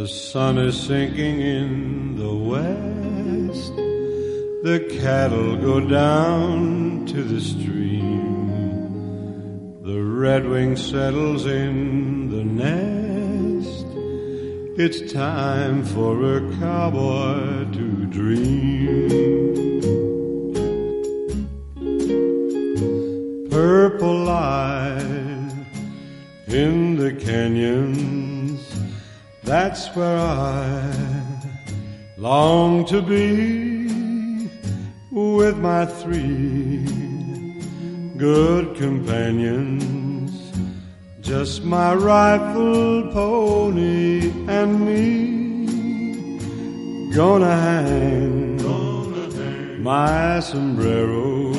The sun is sinking in the west. The cattle go down to the stream. The redwing settles in the nest. It's time for a cowboy to dream. That's where I long to be with my three good companions. Just my rifle, pony, and me. Gonna hang, my sombrero,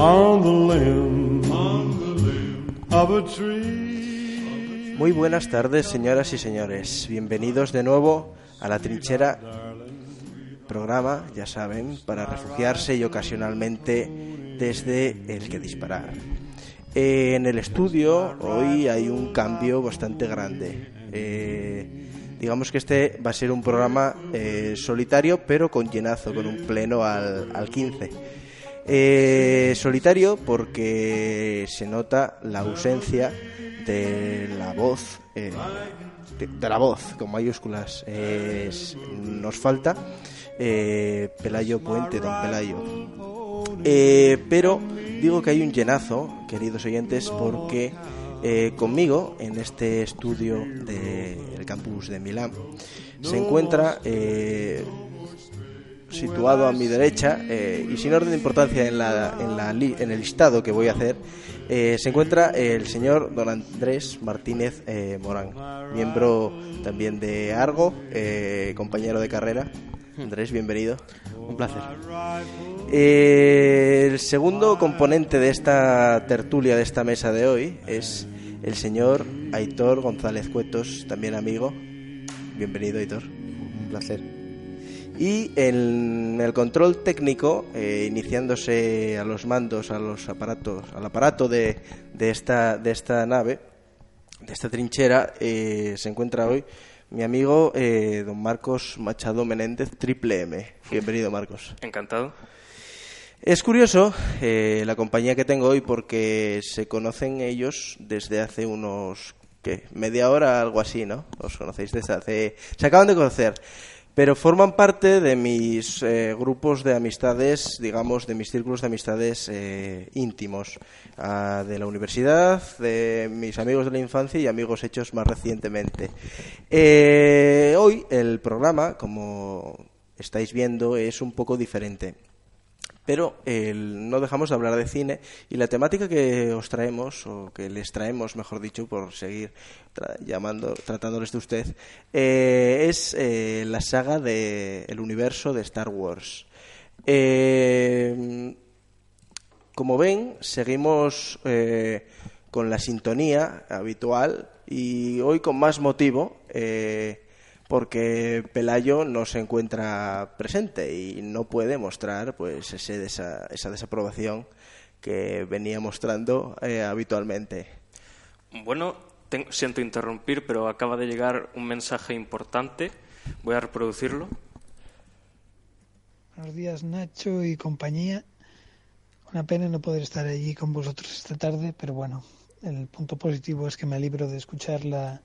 on the limb, of a tree. Muy buenas tardes, señoras y señores. Bienvenidos de nuevo a la trinchera programa, ya saben, para refugiarse y ocasionalmente desde el que disparar. Eh, en el estudio hoy hay un cambio bastante grande. Eh, digamos que este va a ser un programa eh, solitario, pero con llenazo, con un pleno al, al 15. Eh, solitario porque se nota la ausencia de la voz, eh, de, la voz con mayúsculas. Eh, nos falta eh, Pelayo Puente, don Pelayo. Eh, pero digo que hay un llenazo, queridos oyentes, porque eh, conmigo en este estudio del campus de Milán se encuentra situado a mi derecha eh, y sin orden de importancia en, la, en, la li- en el listado que voy a hacer eh, se encuentra el señor don Andrés Martínez eh, Morán, miembro también de Argo, eh, compañero de carrera. Andrés, bienvenido. Un placer. El segundo componente de esta tertulia, de esta mesa de hoy, es el señor Aitor González Cuetos, también amigo. Bienvenido, Aitor. Un placer. Y en el control técnico, eh, iniciándose a los mandos, a los aparatos, al aparato de, de esta, de esta nave, de esta trinchera, eh, se encuentra hoy mi amigo eh, don Marcos Machado Menéndez, triple M. Bienvenido, Marcos. Encantado. Es curioso eh, la compañía que tengo hoy porque se conocen ellos desde hace unos ¿qué? media hora, algo así, ¿no? Os conocéis desde hace, se acaban de conocer, pero forman parte de mis eh, grupos de amistades, digamos, de mis círculos de amistades eh, íntimos, ah, de la universidad, de mis amigos de la infancia y amigos hechos más recientemente. Eh, hoy el programa, como estáis viendo, es un poco diferente pero no dejamos de hablar de cine y la temática que os traemos o que les traemos mejor dicho por seguir llamando tratándoles de usted eh, es eh, la saga de el universo de Star Wars. Eh, como ven seguimos con la sintonía habitual y hoy con más motivo porque Pelayo no se encuentra presente y no puede mostrar pues ese desa- esa desaprobación que venía mostrando eh, habitualmente. Bueno, ten- siento interrumpir, pero acaba de llegar un mensaje importante. Voy a reproducirlo. Buenos días Nacho y compañía. Una pena no poder estar allí con vosotros esta tarde, pero bueno, el punto positivo es que me libro de escuchar la,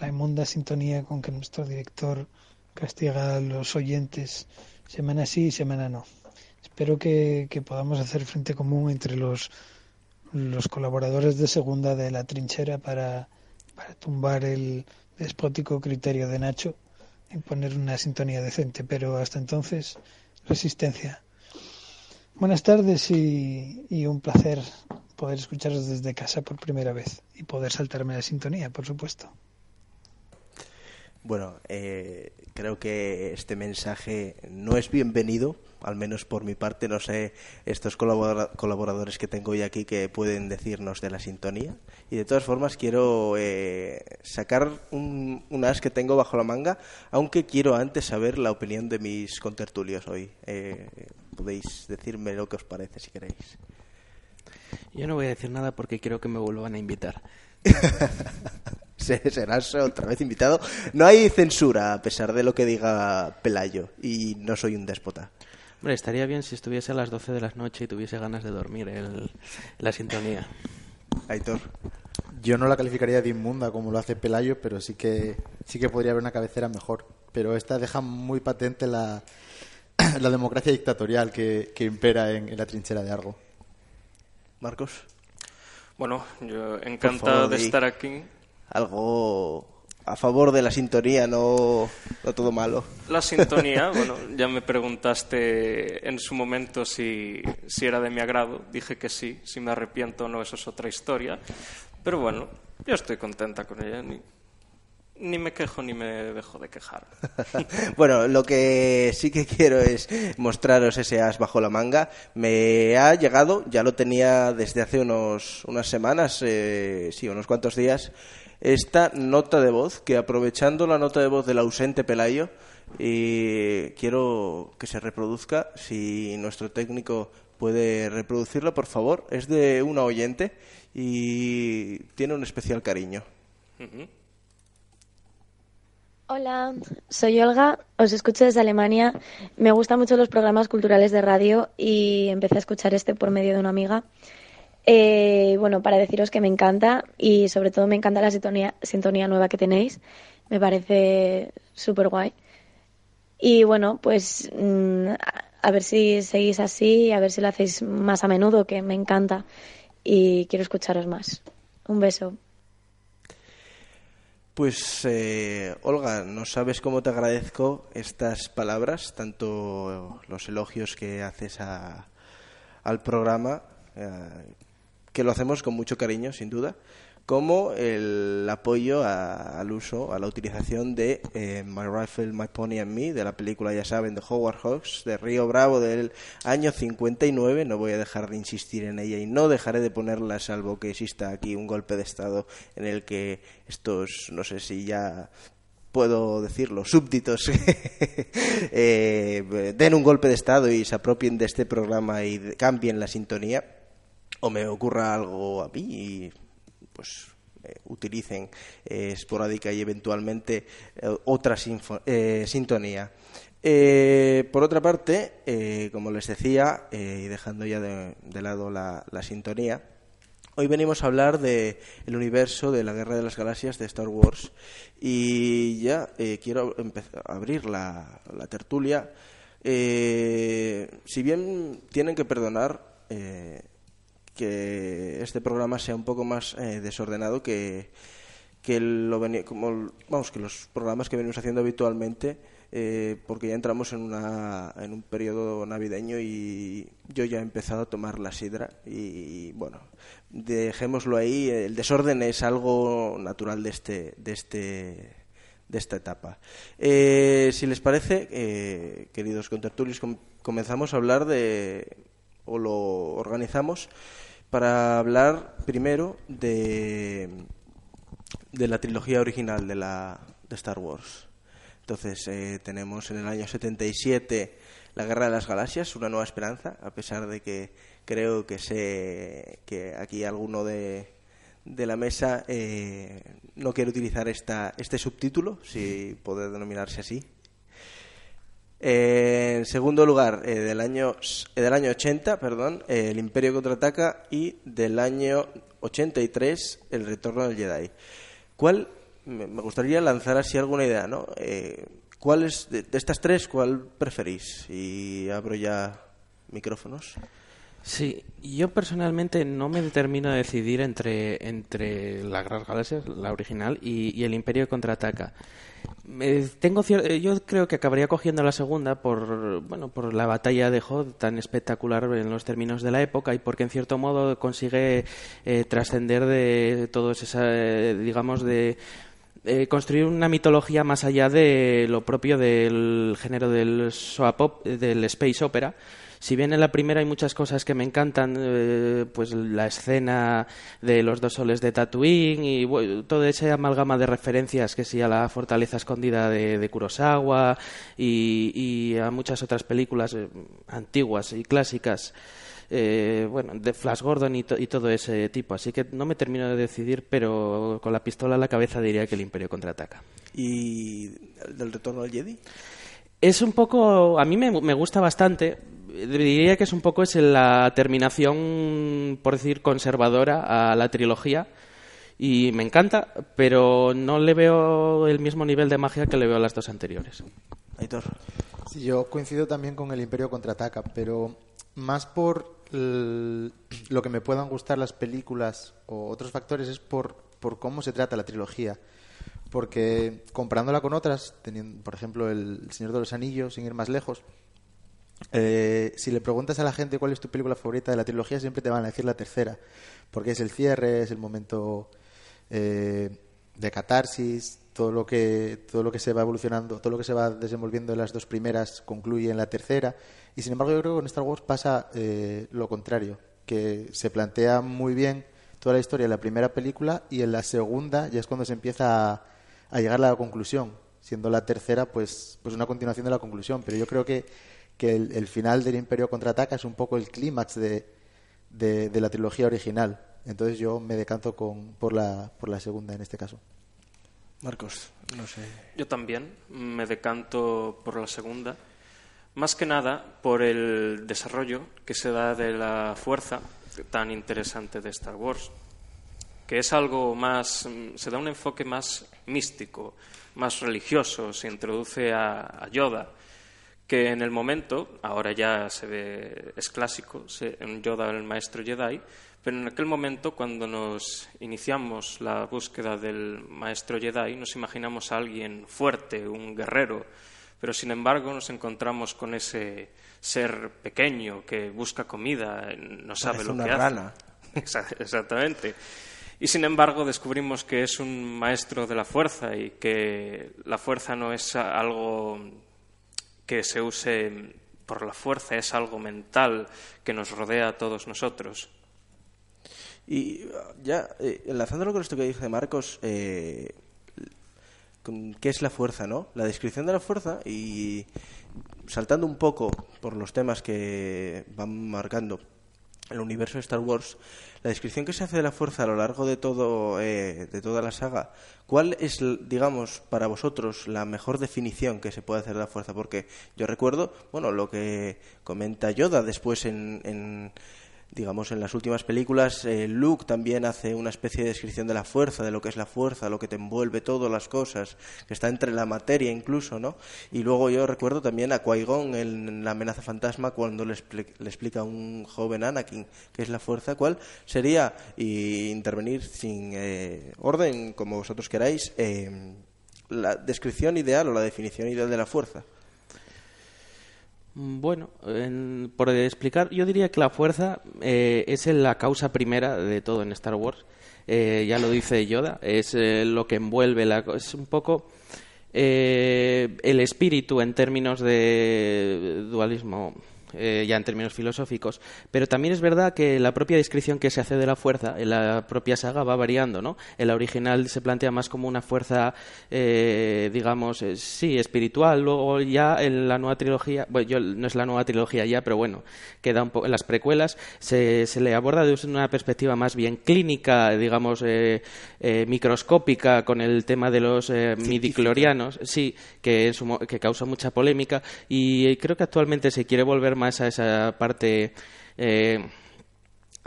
la inmunda sintonía con que nuestro director castiga a los oyentes semana sí y semana no. Espero que, que podamos hacer frente común entre los, los colaboradores de segunda de la trinchera para, para tumbar el despótico criterio de Nacho y poner una sintonía decente, pero hasta entonces resistencia. Buenas tardes y, y un placer poder escucharos desde casa por primera vez y poder saltarme la sintonía, por supuesto. Bueno, eh, creo que este mensaje no es bienvenido, al menos por mi parte. No sé estos colabora- colaboradores que tengo hoy aquí que pueden decirnos de la sintonía. Y de todas formas quiero eh, sacar un, un as que tengo bajo la manga, aunque quiero antes saber la opinión de mis contertulios hoy. Eh, podéis decirme lo que os parece si queréis. Yo no voy a decir nada porque quiero que me vuelvan a invitar. Serás otra vez invitado. No hay censura, a pesar de lo que diga Pelayo, y no soy un déspota. Hombre, estaría bien si estuviese a las 12 de la noche y tuviese ganas de dormir el, la sintonía. Aitor. Yo no la calificaría de inmunda como lo hace Pelayo, pero sí que, sí que podría haber una cabecera mejor. Pero esta deja muy patente la, la democracia dictatorial que, que impera en, en la trinchera de Argo. Marcos. Bueno, yo encantado favor, de estar aquí. Algo a favor de la sintonía, no, no todo malo. La sintonía, bueno, ya me preguntaste en su momento si, si era de mi agrado. Dije que sí. Si me arrepiento o no, eso es otra historia. Pero bueno, yo estoy contenta con ella. Ni, ni me quejo ni me dejo de quejar. bueno, lo que sí que quiero es mostraros ese as bajo la manga. Me ha llegado, ya lo tenía desde hace unos, unas semanas, eh, sí, unos cuantos días, esta nota de voz, que aprovechando la nota de voz del ausente Pelayo, y quiero que se reproduzca, si nuestro técnico puede reproducirlo, por favor. Es de una oyente y tiene un especial cariño. Hola, soy Olga, os escucho desde Alemania. Me gustan mucho los programas culturales de radio y empecé a escuchar este por medio de una amiga. Eh, bueno, para deciros que me encanta y sobre todo me encanta la sintonía, nueva que tenéis. Me parece súper guay. Y bueno, pues mm, a- a ver si seguís así, a ver si lo hacéis más a menudo, que me encanta y quiero escucharos más. Un beso. Pues, eh, Olga, no sabes cómo te agradezco estas palabras, tanto los elogios que haces a- al programa, eh, que lo hacemos con mucho cariño, sin duda, como el apoyo a- al uso, a la utilización de eh, My Rifle, My Pony and Me, de la película, ya saben, de Howard Hawks, de Río Bravo del año 59. No voy a dejar de insistir en ella y no dejaré de ponerla, salvo que exista aquí un golpe de Estado en el que estos, no sé si ya puedo decirlo, súbditos eh, den un golpe de Estado y se apropien de este programa y cambien la sintonía, o me ocurra algo a mí y pues eh, utilicen eh, esporádica y eventualmente eh, otra sintonía. Por otra parte, como les decía, y dejando ya de, de lado la, sintonía, Hoy venimos a hablar de el universo de la Guerra de las Galaxias de Star Wars y ya quiero abrir la, la tertulia. Si bien tienen que perdonar que este programa sea un poco más eh, desordenado que, que lo como vamos que los programas que venimos haciendo habitualmente eh, porque ya entramos en una en un periodo navideño y yo ya he empezado a tomar la sidra y bueno dejémoslo ahí el desorden es algo natural de este de este de esta etapa. Eh, si les parece, eh, queridos contertulios, com- comenzamos a hablar de, o lo organizamos para hablar primero de, de la trilogía original de, la, de Star Wars. Entonces, eh, tenemos en el año 77 La Guerra de las Galaxias, Una Nueva Esperanza, a pesar de que creo que sé que aquí alguno de, de la mesa eh, no quiere utilizar esta, este subtítulo, si puede denominarse así. Eh, en segundo lugar, eh, del, año, eh, del año 80, perdón, El Imperio contraataca y del año 83, El Retorno del Jedi. ¿Cuál, me gustaría lanzar así alguna idea, ¿no? ¿Cuál es, de, de estas tres, cuál preferís? Y abro ya micrófonos. Sí, yo personalmente no me determino a decidir entre, entre la Gran Galaxias, la original, y, y el Imperio contraataca. Me- tengo eh, yo creo que acabaría cogiendo la segunda por bueno por la batalla de Hoth tan espectacular en los términos de la época y porque en cierto modo consigue eh, trascender de todos esa eh, digamos de eh, construir una mitología más allá de lo propio del género del soap del space opera si bien en la primera hay muchas cosas que me encantan, eh, pues la escena de los dos soles de Tatooine y todo ese amalgama de referencias que sí a la fortaleza escondida de, de Kurosawa y, y a muchas otras películas eh, antiguas y clásicas eh, bueno, de Flash Gordon y, todo ese tipo. Así que no me termino de decidir, pero con la pistola a la cabeza diría que el Imperio contraataca. ¿Y del retorno al Jedi? Es un poco, a mí me, me gusta bastante. Diría que es un poco es la terminación, por decir, conservadora a la trilogía y me encanta, pero no le veo el mismo nivel de magia que le veo a las dos anteriores. Aitor. Sí, yo coincido también con el Imperio contraataca, pero más por lo que me puedan gustar las películas o otros factores es por, por cómo se trata la trilogía. Porque comparándola con otras, teniendo, por ejemplo, El Señor de los Anillos, sin ir más lejos, eh, si le preguntas a la gente cuál es tu película favorita de la trilogía, siempre te van a decir la tercera, porque es el cierre, es el momento eh, de catarsis, todo lo que todo lo que se va evolucionando, todo lo que se va desenvolviendo en las dos primeras concluye en la tercera. Y sin embargo, yo creo que con Star Wars pasa eh, lo contrario, que se plantea muy bien toda la historia de la primera película y en la segunda ya es cuando se empieza a, llegar a la conclusión, siendo la tercera pues, pues una continuación de la conclusión. Pero yo creo que, que el, final del Imperio contraataca es un poco el clímax de, de, la trilogía original. Entonces yo me decanto con, por, la, por la segunda en este caso. Marcos, no sé. Yo también me decanto por la segunda. Más que nada por el desarrollo que se da de la fuerza tan interesante de Star Wars, que es algo más, se da un enfoque más místico, más religioso, se introduce a, Yoda, que en el momento, ahora ya se ve, es clásico, en Yoda el maestro Jedi, pero en aquel momento, cuando nos iniciamos la búsqueda del maestro Jedi, nos imaginamos a alguien fuerte, un guerrero, pero sin embargo nos encontramos con ese ser pequeño que busca comida, no sabe lo que rana. hace. Exactamente. Y sin embargo descubrimos que es un maestro de la fuerza y que la fuerza no es algo que se use por la fuerza, es algo mental que nos rodea a todos nosotros. Y ya, eh, enlazándolo con esto que dice Marcos, eh, ¿qué es la fuerza, no? La descripción de la fuerza y saltando un poco por los temas que van marcando el universo de Star Wars, la descripción que se hace de la fuerza a lo largo de todo eh, de toda la saga, ¿cuál es, digamos, para vosotros la mejor definición que se puede hacer de la fuerza? Porque yo recuerdo, bueno, lo que comenta Yoda después en digamos, en las últimas películas, eh, Luke también hace una especie de descripción de la fuerza, de lo que es la fuerza, lo que te envuelve todas las cosas, que está entre la materia incluso, ¿no? Y luego yo recuerdo también a Qui-Gon en La amenaza fantasma cuando le, explica a un joven Anakin qué es la fuerza, cuál sería, y intervenir sin eh, orden, como vosotros queráis, eh, la descripción ideal o la definición ideal de la fuerza. Mm, bueno, por explicar, yo diría que la fuerza eh, es la causa primera de todo en Star Wars. Eh, ya lo dice Yoda, es eh, lo que envuelve, la, es un poco el espíritu en términos de dualismo eh, ya en términos filosóficos, pero también es verdad que la propia descripción que se hace de la fuerza en la propia saga va variando, ¿no? En la original se plantea más como una fuerza, eh, digamos, eh, sí, espiritual, luego ya en la nueva trilogía, bueno, yo, no es la nueva trilogía ya, pero bueno, queda un poco, en las precuelas se, se, le aborda desde una perspectiva más bien clínica, digamos, microscópica, con el tema de los midiclorianos, sí, que, que causa mucha polémica, y creo que actualmente se quiere volver más a esa parte eh,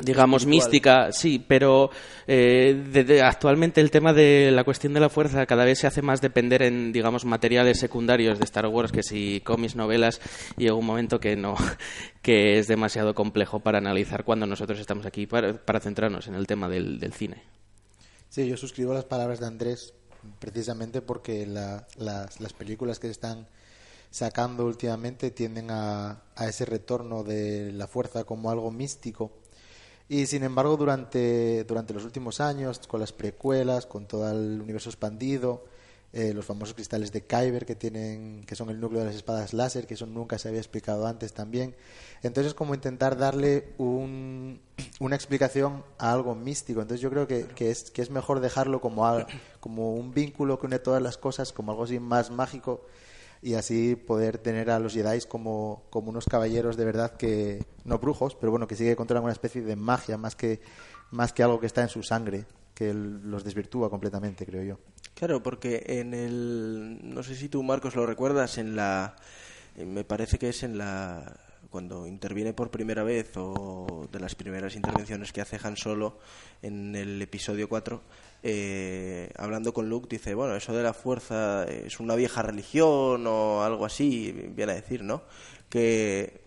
digamos mística, sí, pero eh, actualmente el tema de la cuestión de la fuerza cada vez se hace más depender en, digamos, materiales secundarios de Star Wars, que si cómics, novelas, y llega un momento que no, que es demasiado complejo para analizar cuando nosotros estamos aquí para, centrarnos en el tema del, cine. Sí, yo suscribo las palabras de Andrés precisamente porque las, las películas que están sacando últimamente tienden a, a ese retorno de la fuerza como algo místico. Y sin embargo, durante, durante los últimos años, con las precuelas, con todo el universo expandido, eh, los famosos cristales de Kyber que tienen que son el núcleo de las espadas láser que eso nunca se había explicado antes también. Entonces como intentar darle un, una explicación a algo místico. Entonces yo creo que, que, es que es mejor dejarlo como como un vínculo que une todas las cosas como algo así más mágico y así poder tener a los Jedi como, como unos caballeros de verdad que, no brujos, pero bueno, que sigue controlando una especie de magia más que, más que algo que está en su sangre, que los desvirtúa completamente, creo yo. Claro, porque en el, no sé si tú Marcos lo recuerdas, en la, me parece que es en la cuando interviene por primera vez o de las primeras intervenciones que hace Han Solo en el episodio 4, eh, hablando con Luke, dice, bueno, eso de la fuerza es una vieja religión o algo así, viene a decir, ¿no? Que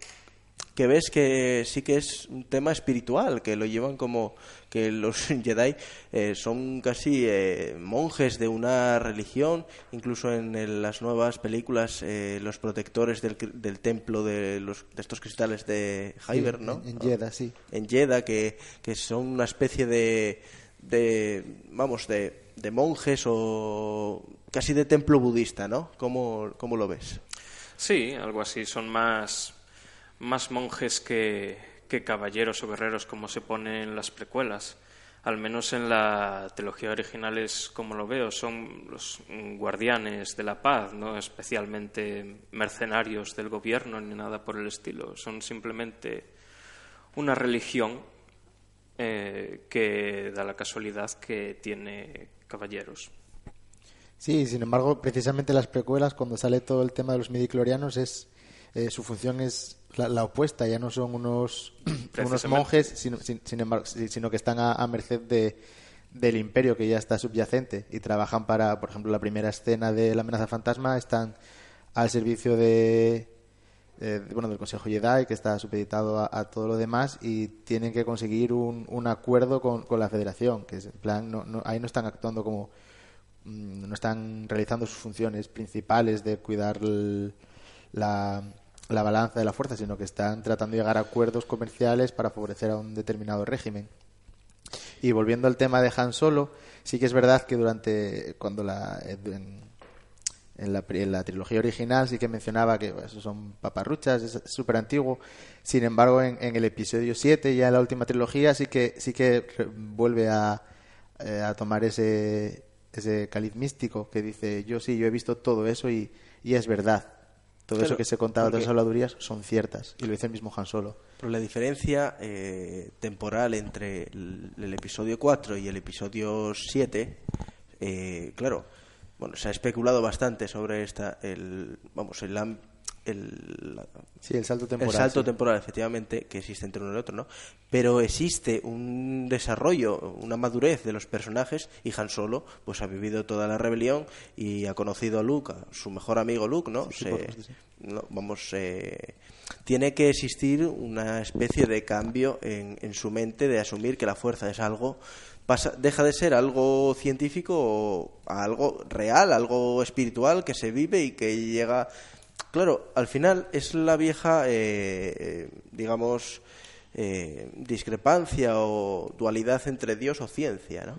que ves que sí que es un tema espiritual, que lo llevan como que los Jedi eh, son casi eh, monjes de una religión, incluso en, las nuevas películas eh, los protectores del, del templo de, los, de estos cristales de Hyber, ¿no? En, Jeddah, sí. En Jeddah, que, que son una especie de, de vamos, de, de monjes o casi de templo budista, ¿no? ¿Cómo, ¿Cómo lo ves? Sí, algo así, son más más monjes que, caballeros o guerreros como se pone en las precuelas. Al menos en la trilogía original es como lo veo, son los guardianes de la paz, no especialmente mercenarios del gobierno ni nada por el estilo. Son simplemente una religión eh, que da la casualidad que tiene caballeros. Sí, sin embargo, precisamente las precuelas, cuando sale todo el tema de los midiclorianos, es eh, su función es la, opuesta, ya no son unos, unos monjes, sino, sin, embargo, sino que están a, merced de, del imperio que ya está subyacente y trabajan para, por ejemplo, la primera escena de la amenaza fantasma, están al servicio de, bueno, del Consejo Jedi, que está supeditado a, todo lo demás, y tienen que conseguir un, un acuerdo con, con, la Federación, que es en plan, no, no, ahí no están actuando como, mm, no están realizando sus funciones principales de cuidar la la balanza de la fuerza, sino que están tratando de llegar a acuerdos comerciales para favorecer a un determinado régimen. Y volviendo al tema de Han Solo, sí que es verdad que durante cuando la en, la, la, trilogía original sí que mencionaba que eso son paparruchas, es súper antiguo. Sin embargo, en, el episodio 7, ya en la última trilogía, sí que sí que vuelve a, eh, a tomar ese ese caliz místico que dice, yo sí, yo he visto todo eso y, y es verdad. Todo eso que se contaba de las habladurías son ciertas, y lo dice el mismo Han Solo. Pero la diferencia eh, temporal entre el, episodio 4 y el episodio 7, eh, claro, bueno, se ha especulado bastante sobre esta, el, vamos, el, el, sí, el salto temporal. El salto temporal, efectivamente, que existe entre uno y el otro, ¿no? Pero existe un desarrollo, una madurez de los personajes y Han Solo, pues ha vivido toda la rebelión y ha conocido a Luke, a su mejor amigo Luke, ¿no? vamos, eh, tiene que existir una especie de cambio en, en su mente de asumir que la fuerza es algo Pasa, deja de ser algo científico a algo real, algo espiritual que se vive y que llega Claro, al final es la vieja, eh, eh, digamos, eh, discrepancia o dualidad entre Dios o ciencia, ¿no?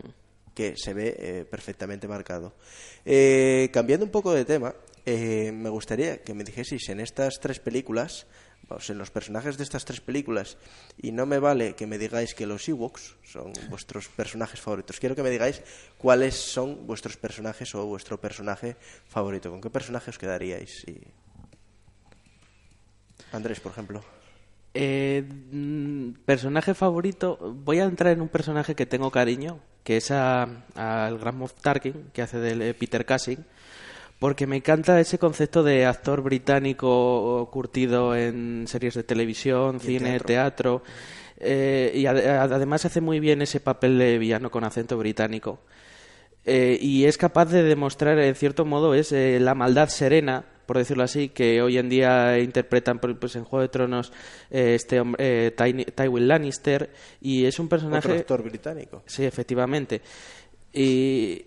que se ve perfectamente marcado. cambiando un poco de tema, me gustaría que me dijeseis en estas tres películas, en los personajes de estas tres películas, y no me vale que me digáis que los Ewoks son vuestros personajes favoritos. Quiero que me digáis cuáles son vuestros personajes o vuestro personaje favorito. ¿Con qué personaje os quedaríais? Andrés, por ejemplo. Eh, mm, personaje favorito, voy a entrar en un personaje que tengo cariño, que es al Grand Moff Tarkin, que hace de Peter Cushing, porque me encanta ese concepto de actor británico curtido en series de televisión, cine, teatro, eh, y además hace muy bien ese papel de villano con acento británico. Eh, y es capaz de demostrar, en cierto modo, es la maldad serena por decirlo así, que hoy en día interpretan pues, en Juego de Tronos eh, este hombre, eh, Tywin Lannister, y es un personaje... Otro actor británico. Sí, efectivamente. Y,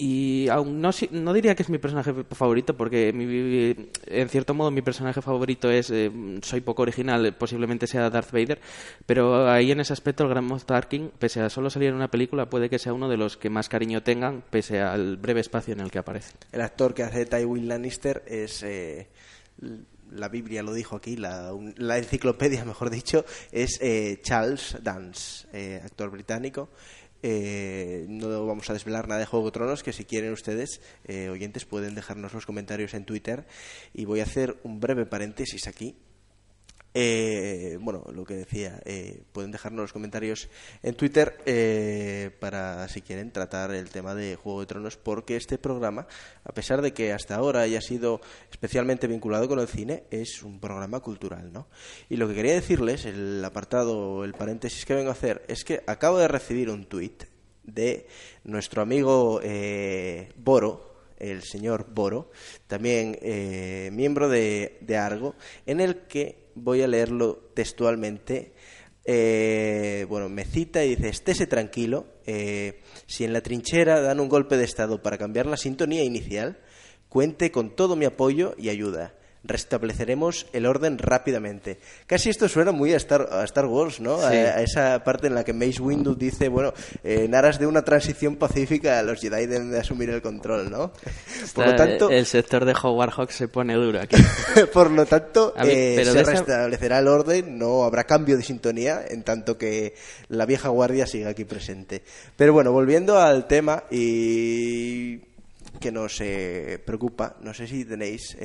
y aún no, no diría que es mi personaje favorito, porque en cierto modo mi personaje favorito es, eh, soy poco original, posiblemente sea Darth Vader, pero ahí en ese aspecto el Grand Moff Tarkin, pese a solo salir en una película, puede que sea uno de los que más cariño tengan, pese al breve espacio en el que aparece. El actor que hace Tywin Lannister es... Eh, la Biblia lo dijo aquí, la, enciclopedia, mejor dicho, es eh, Charles Dance, actor británico, Eh, no vamos a desvelar nada de Juego de Tronos, que si quieren ustedes, eh, oyentes, pueden dejarnos los comentarios en Twitter. Y voy a hacer un breve paréntesis aquí eh, bueno, lo que decía, eh, pueden dejarnos los comentarios en Twitter eh, para, si quieren, tratar el tema de Juego de Tronos, porque este programa, a pesar de que hasta ahora haya sido especialmente vinculado con el cine, es un programa cultural, ¿no? Y lo que quería decirles, el apartado, el paréntesis que vengo a hacer, es que acabo de recibir un tuit de nuestro amigo Boro, el señor Boro, también miembro de, de Argo, en el que voy a leerlo textualmente. Eh, bueno, me cita y dice, estése tranquilo, eh, si en la trinchera dan un golpe de estado para cambiar la sintonía inicial, cuente con todo mi apoyo y ayuda restableceremos el orden rápidamente. Casi esto suena muy a Star, a Star Wars, ¿no? A, esa parte en la que Mace Windu dice, bueno, eh, en aras de una transición pacífica, los Jedi deben de asumir el control, ¿no? por lo tanto... El sector de Howard Hawks se pone duro aquí. por lo tanto, eh, se restablecerá el orden, no habrá cambio de sintonía, en tanto que la vieja guardia siga aquí presente. Pero bueno, volviendo al tema y que nos eh, preocupa, no sé si tenéis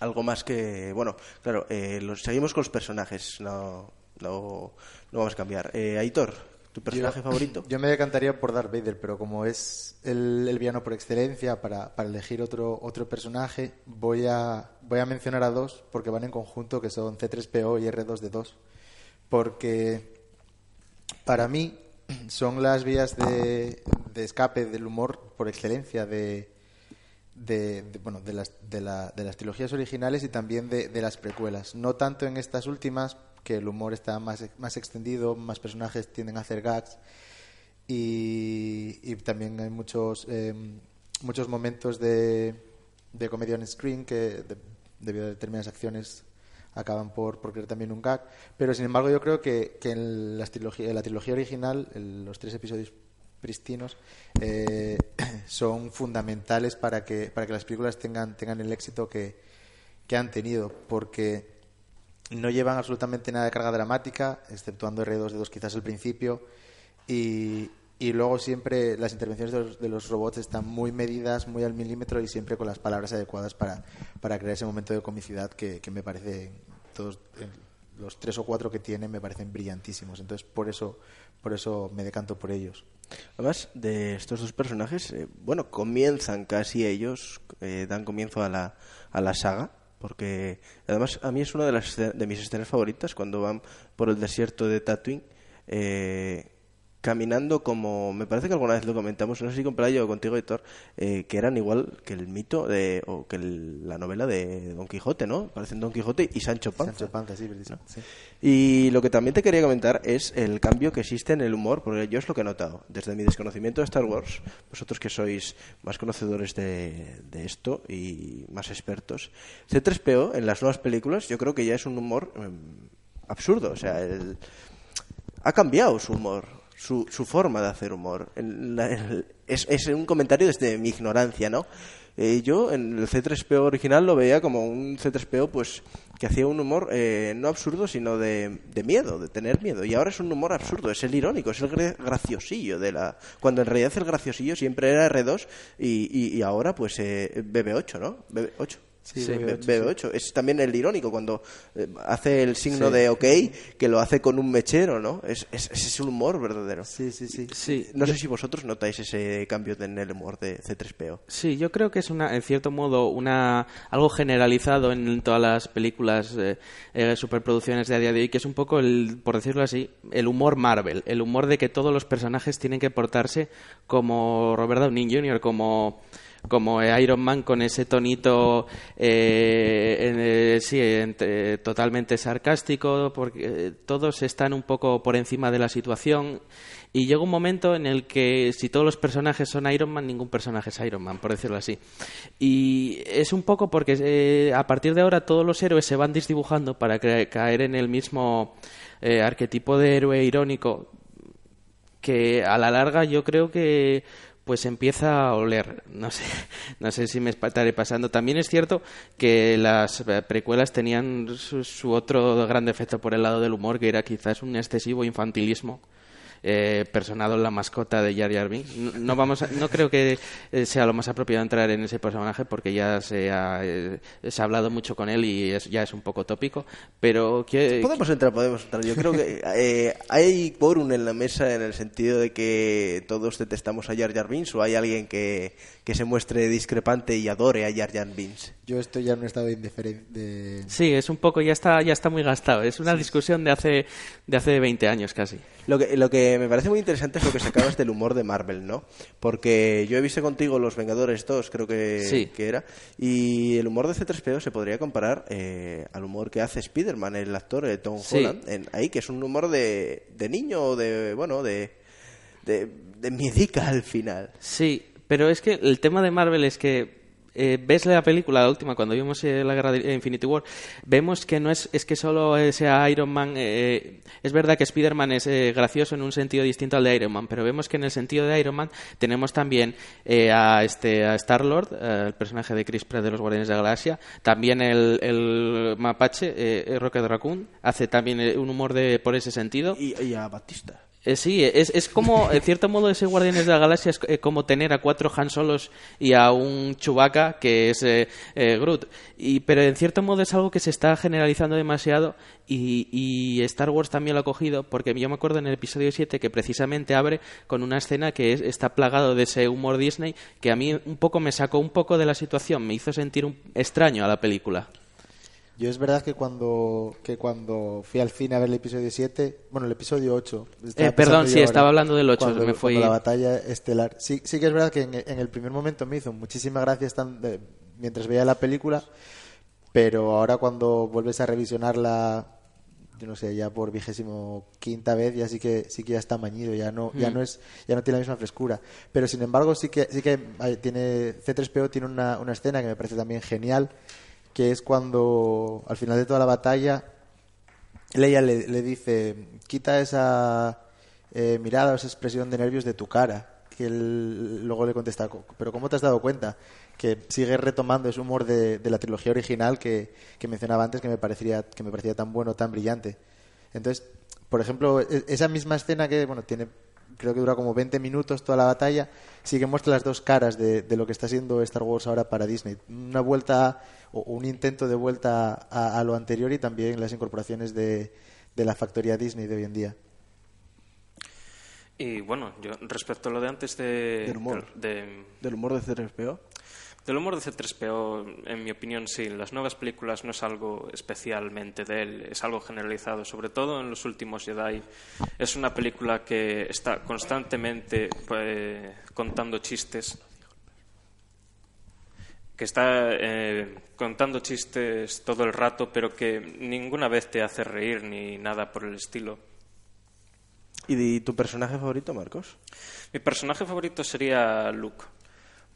algo más que bueno claro eh, los, seguimos con los personajes no no, no vamos a cambiar. Eh, Aitor tu personaje favorito yo me decantaría por Darth Vader pero como es el, el villano por excelencia para, para, elegir otro otro personaje voy a voy a mencionar a dos porque van en conjunto que son C3PO y R2D2 porque para mí son las vías de, de escape del humor por excelencia de de, bueno, de, las, de, la, de, las trilogías originales y también de, de, las precuelas. No tanto en estas últimas, que el humor está más, más extendido, más personajes tienden a hacer gags y, y también hay muchos, eh, muchos momentos de, de comedia on screen que debido a determinadas acciones acaban por, por crear también un gag. Pero sin embargo yo creo que, que en, las trilogía, en la trilogía original, los tres episodios eh, son fundamentales para que, para que las películas tengan, tengan el éxito que, que han tenido, porque no llevan absolutamente nada de carga dramática, exceptuando R2D2 quizás al principio, y, y luego siempre las intervenciones de los, de los, robots están muy medidas, muy al milímetro y siempre con las palabras adecuadas para, para crear ese momento de comicidad que, que me parece todos los tres o cuatro que tienen me parecen brillantísimos. Entonces por eso por eso me decanto por ellos. Además de estos dos personajes, eh, bueno, comienzan casi ellos, eh, dan comienzo a la, a la saga, porque además a mí es una de, las, de mis escenas favoritas cuando van por el desierto de Tatooine. Eh, caminando como me parece que alguna vez lo comentamos no sé si con Pelayo o contigo Héctor eh, que eran igual que el mito de o que la novela de Don Quijote no parecen Don Quijote y Sancho Panza, Sancho Panza sí, y lo que también te quería comentar es el cambio que existe en el humor porque yo es lo que he notado. Desde mi desconocimiento de Star Wars vosotros que sois más conocedores de, de esto y más expertos C3PO en las nuevas películas yo creo que ya es un humor em, absurdo. O sea el, ha cambiado su humor su, su forma de hacer humor. es, es, un comentario desde mi ignorancia, ¿no? Eh, yo en el C3PO original lo veía como un C3PO pues que hacía un humor eh, no absurdo sino de, de, miedo, de tener miedo. Y ahora es un humor absurdo, es el irónico, es el graciosillo de la... Cuando en realidad el graciosillo siempre era R2 y, y, ahora pues eh, BB8, ¿no? BB8. Sí, BB8. Es también el irónico cuando eh, hace el signo de OK, que lo hace con un mechero, ¿no? Es, es, es un humor verdadero. Sí, sí, sí. sí. No sé si vosotros notáis ese cambio en el humor de C3PO. Sí, yo creo que es una, en cierto modo una algo generalizado en todas las películas eh, eh, superproducciones de a día de hoy, que es un poco, el, por decirlo así, el humor Marvel. El humor de que todos los personajes tienen que portarse como Robert Downey Jr., como como Iron Man con ese tonito eh, sí, totalmente sarcástico, porque todos están un poco por encima de la situación y llega un momento en el que si todos los personajes son Iron Man, ningún personaje es Iron Man, por decirlo así. Y es un poco porque eh, a partir de ahora todos los héroes se van desdibujando para caer en el mismo eh, arquetipo de héroe irónico que a la larga yo creo que pues empieza a oler. No sé, no sé si me estaré pasando. También es cierto que las precuelas tenían su, otro gran defecto por el lado del humor, que era quizás un excesivo infantilismo eh, personado la mascota de Jar Jar Binks. No, no vamos a- no creo que eh, sea lo más apropiado entrar en ese personaje porque ya se ha, eh, se ha hablado mucho con él y es- ya es un poco tópico, pero que, Podemos entrar, podemos entrar. Yo creo que eh, hay quórum en la mesa en el sentido de que todos detestamos a Jar Jar Binks o hay alguien que, que se muestre discrepante y adore a Jar Jar Binks. Yo estoy ya en un estado de indiferencia. Sí, es un poco, ya está, ya está muy gastado. Es una discusión de hace, de hace 20 años casi. Lo que, lo que me parece muy interesante es lo que sacabas del humor de Marvel, ¿no? Porque yo he visto contigo Los Vengadores 2, creo que, Sí. que era, y el humor de C3PO se podría comparar eh, al humor que hace Spider-Man, el actor de Tom Sí. Holland, en, ahí, que es un humor de, de niño o de, bueno, de, de, de miedica al final. Sí, pero es que el tema de Marvel es que eh, ves la película, la última, cuando vimos eh, la guerra de Infinity War, vemos que no es, es que solo eh, sea Iron Man. eh, es verdad que Spider-Man es eh, gracioso en un sentido distinto al de Iron Man, pero vemos que en el sentido de Iron Man tenemos también eh, a, este, a Star-Lord, eh, el personaje de Chris Pratt de los Guardianes de la Galaxia, también el, el mapache, eh, Rocket Raccoon, hace también eh, un humor de por ese sentido. Y, y a Batista. Eh, sí, es, es como, en cierto modo, ese Guardianes de la Galaxia es eh, como tener a cuatro Han Solos y a un Chewbacca que es eh, eh, Groot. Y, pero en cierto modo es algo que se está generalizando demasiado y, y Star Wars también lo ha cogido porque yo me acuerdo en el episodio 7 que precisamente abre con una escena que es- está plagado de ese humor Disney que a mí un poco me sacó un poco de la situación, me hizo sentir extraño a la película. Yo es verdad que cuando, que cuando fui al cine a ver el episodio 7, bueno, el episodio 8. estaba Eh, perdón, sí, ahora, estaba hablando del 8, cuando- me fui- la batalla estelar. Sí, sí que es verdad que en, en el primer momento me hizo muchísima gracia estan- de- mientras veía la película, pero ahora cuando vuelves a revisionarla, yo no sé, ya por vigésimo quinta vez, ya sí que sí que ya está mañido, ya no, ya Mm. no es, ya no tiene la misma frescura. Pero sin embargo sí que sí que hay- tiene C3PO tiene una, una escena que me parece también genial, que es cuando al final de toda la batalla Leia le, dice, quita esa eh, mirada o esa expresión de nervios de tu cara. Que él luego le contesta, "Co- pero ¿cómo te has dado cuenta? Que sigue retomando ese humor de, de la trilogía original que, que mencionaba antes, que me, parecía, que me parecía tan bueno, tan brillante. Entonces, por ejemplo, e- esa misma escena que, bueno, tiene creo que dura como 20 minutos toda la batalla, sí que muestra las dos caras de, de lo que está haciendo Star Wars ahora para Disney. Una vuelta o un intento de vuelta a, a lo anterior y también las incorporaciones de, de la factoría Disney de hoy en día. Y bueno, yo respecto a lo de antes de, Del humor. de- Del humor de C3PO. Del humor de C3PO, en mi opinión, sí. Las nuevas películas no es algo especialmente de él, es algo generalizado. Sobre todo en los últimos Jedi. Es una película que está constantemente pues, contando chistes. Que está eh, contando chistes todo el rato, pero que ninguna vez te hace reír ni nada por el estilo. ¿Y tu personaje favorito, Marcos? Mi personaje favorito sería Luke.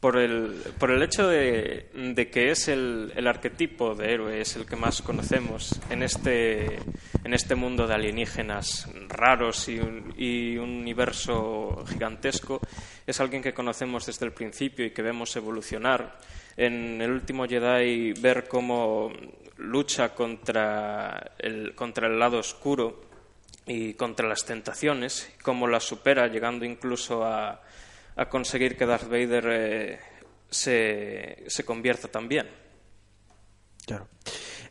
Por el, por el hecho de, de que es el, el arquetipo de héroe, es el que más conocemos en este, en este mundo de alienígenas raros y un, y un universo gigantesco. Es alguien que conocemos desde el principio y que vemos evolucionar. En el último Jedi, ver cómo lucha contra el, contra el lado oscuro y contra las tentaciones, cómo las supera, llegando incluso a, a conseguir que Darth Vader eh, se, se convierta también. Claro.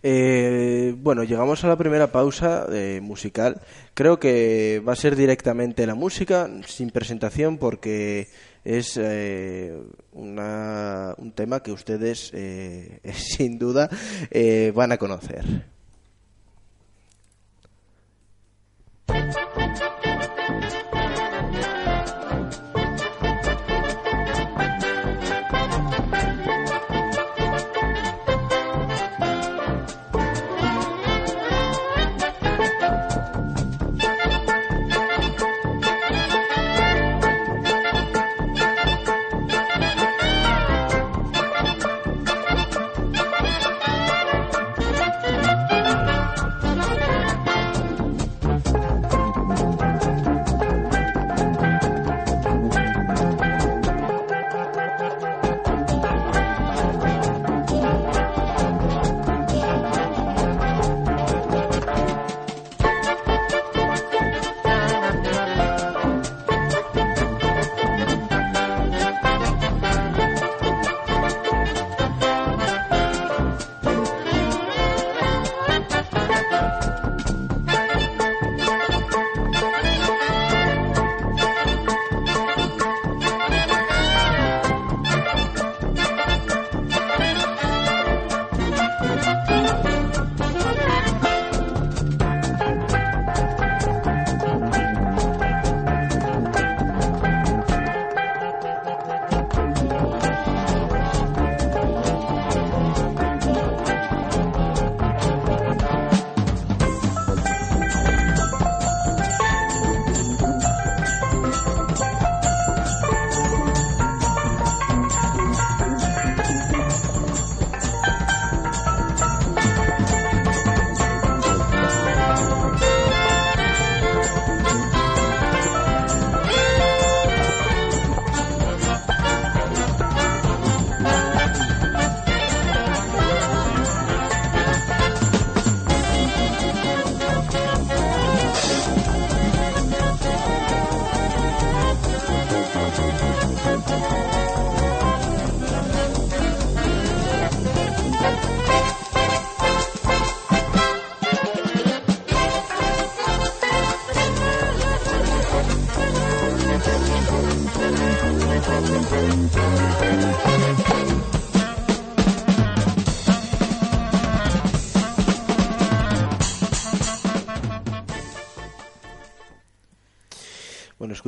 Eh, bueno, llegamos a la primera pausa eh, musical. Creo que va a ser directamente la música, sin presentación, porque es una- un tema que ustedes, sin duda, van a conocer.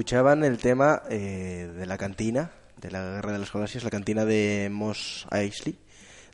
Escuchaban el tema eh, de la cantina, de la Guerra de las Galaxias, la cantina de Moss Eisley,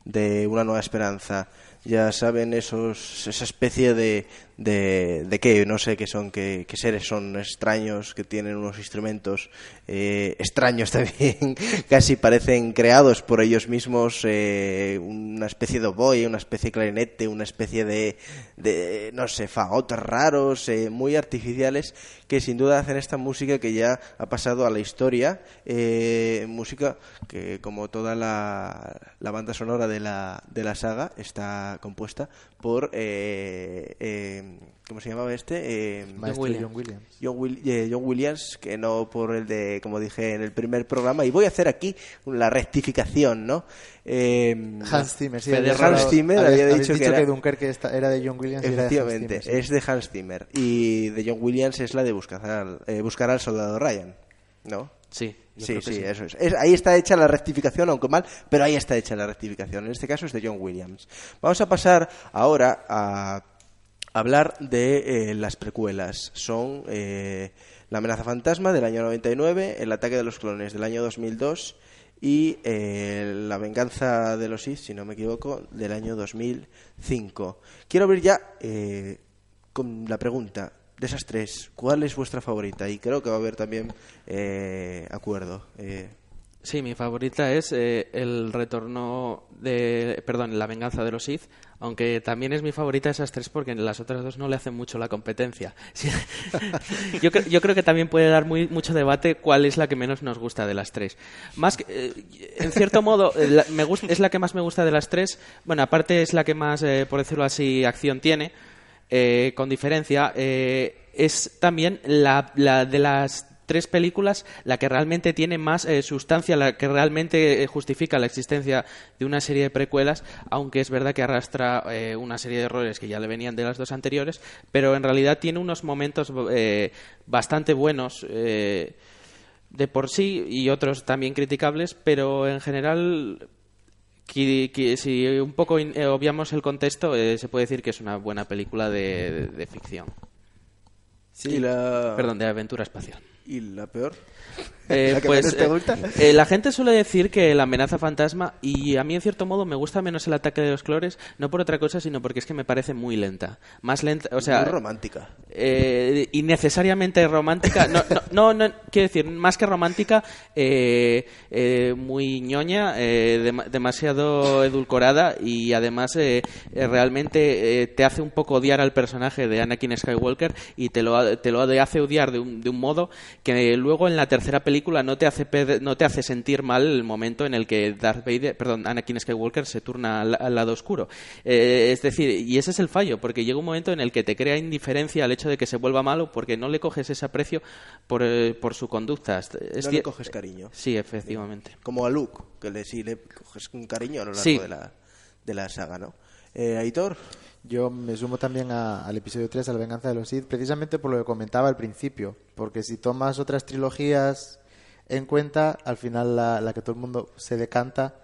de Una Nueva Esperanza. Ya saben, esos, esa especie de, de, de qué, no sé qué son, qué, qué seres son extraños, que tienen unos instrumentos eh, extraños también, casi parecen creados por ellos mismos, eh, una especie de oboe, una especie de clarinete, una especie de, de no sé, fagotes raros, eh, muy artificiales, que sin duda hacen esta música que ya ha pasado a la historia, eh, música que como toda la, la banda sonora de la, de la saga está compuesta por eh, eh, ¿cómo se llamaba este? Eh, Maestro Williams. John Williams. John, Will- eh, John Williams, que no por el de, como dije en el primer programa, y voy a hacer aquí la rectificación, ¿no? Eh, Hans Zimmer, sí. Había Hans Zimmer había habéis dicho que era- Dunkerque esta- era de John Williams y era de Hans Efectivamente, Zimmer, sí. es de Hans Zimmer. Y de John Williams es la de buscar al, eh, buscar al soldado Ryan, ¿no? Sí, yo Sí, sí, eso es. Es- Ahí está hecha la rectificación, aunque mal, pero ahí está hecha la rectificación. En este caso es de John Williams. Vamos a pasar ahora a hablar de eh, las precuelas. Son eh, La amenaza fantasma del año 99, El ataque de los clones del año 2002 y eh, La venganza de los Sith, si no me equivoco, del año 2005. Quiero abrir ya eh, con la pregunta. De esas tres, ¿cuál es vuestra favorita? Y creo que va a haber también eh, acuerdo. Eh, Sí, mi favorita es eh, el retorno de, perdón, la venganza de los Sith, aunque también es mi favorita esas tres porque las otras dos no le hacen mucho la competencia. Yo, cre- yo creo que también puede dar muy, mucho debate cuál es la que menos nos gusta de las tres. Más que, eh, en cierto modo, eh, me es la que más me gusta de las tres. Bueno, aparte es la que más, por decirlo así, acción tiene eh, con diferencia, eh, es también la, de las tres películas la que realmente tiene más eh, sustancia, la que realmente eh, justifica la existencia de una serie de precuelas, aunque es verdad que arrastra una serie de errores que ya le venían de las dos anteriores, pero en realidad tiene unos momentos bastante buenos. de por sí y otros también criticables, pero en general que, que si un poco in- eh, obviamos el contexto, eh, se puede decir que es una buena película de, de- de ficción. y la, Perdón, de aventura espacial. ¿Y la peor? Eh, ¿La que pues te eh, gusta? eh, la gente suele decir que la amenaza fantasma y a mí en cierto modo me gusta menos el ataque de los clores no por otra cosa sino porque es que me parece muy lenta más lenta o sea Muy romántica. eh, innecesariamente romántica. No, no, no, no, quiero decir, más que romántica, eh, eh, muy ñoña, eh, dem- demasiado edulcorada y además realmente te hace un poco odiar al personaje de Anakin Skywalker y te lo, te lo hace odiar de un, de un modo que luego en la tercera película no te hace no te hace sentir mal el momento en el que Darth Vader, perdón, Anakin Skywalker se turna al, al lado oscuro. Eh, es decir, y ese es el fallo, porque llega un momento en el que te crea indiferencia al hecho de que se vuelva malo porque no le coges ese aprecio por, eh, por su conducta. Es no le coges cariño. Sí, efectivamente. Como a Luke, que le, sí le coges un cariño a lo largo Sí. de, la, de la saga, ¿no? Eh, Aitor, Yo me sumo también a- al episodio 3, a la venganza de los Sith, precisamente por lo que comentaba al principio. Porque si tomas otras trilogías en cuenta, al final la, la que todo el mundo se decanta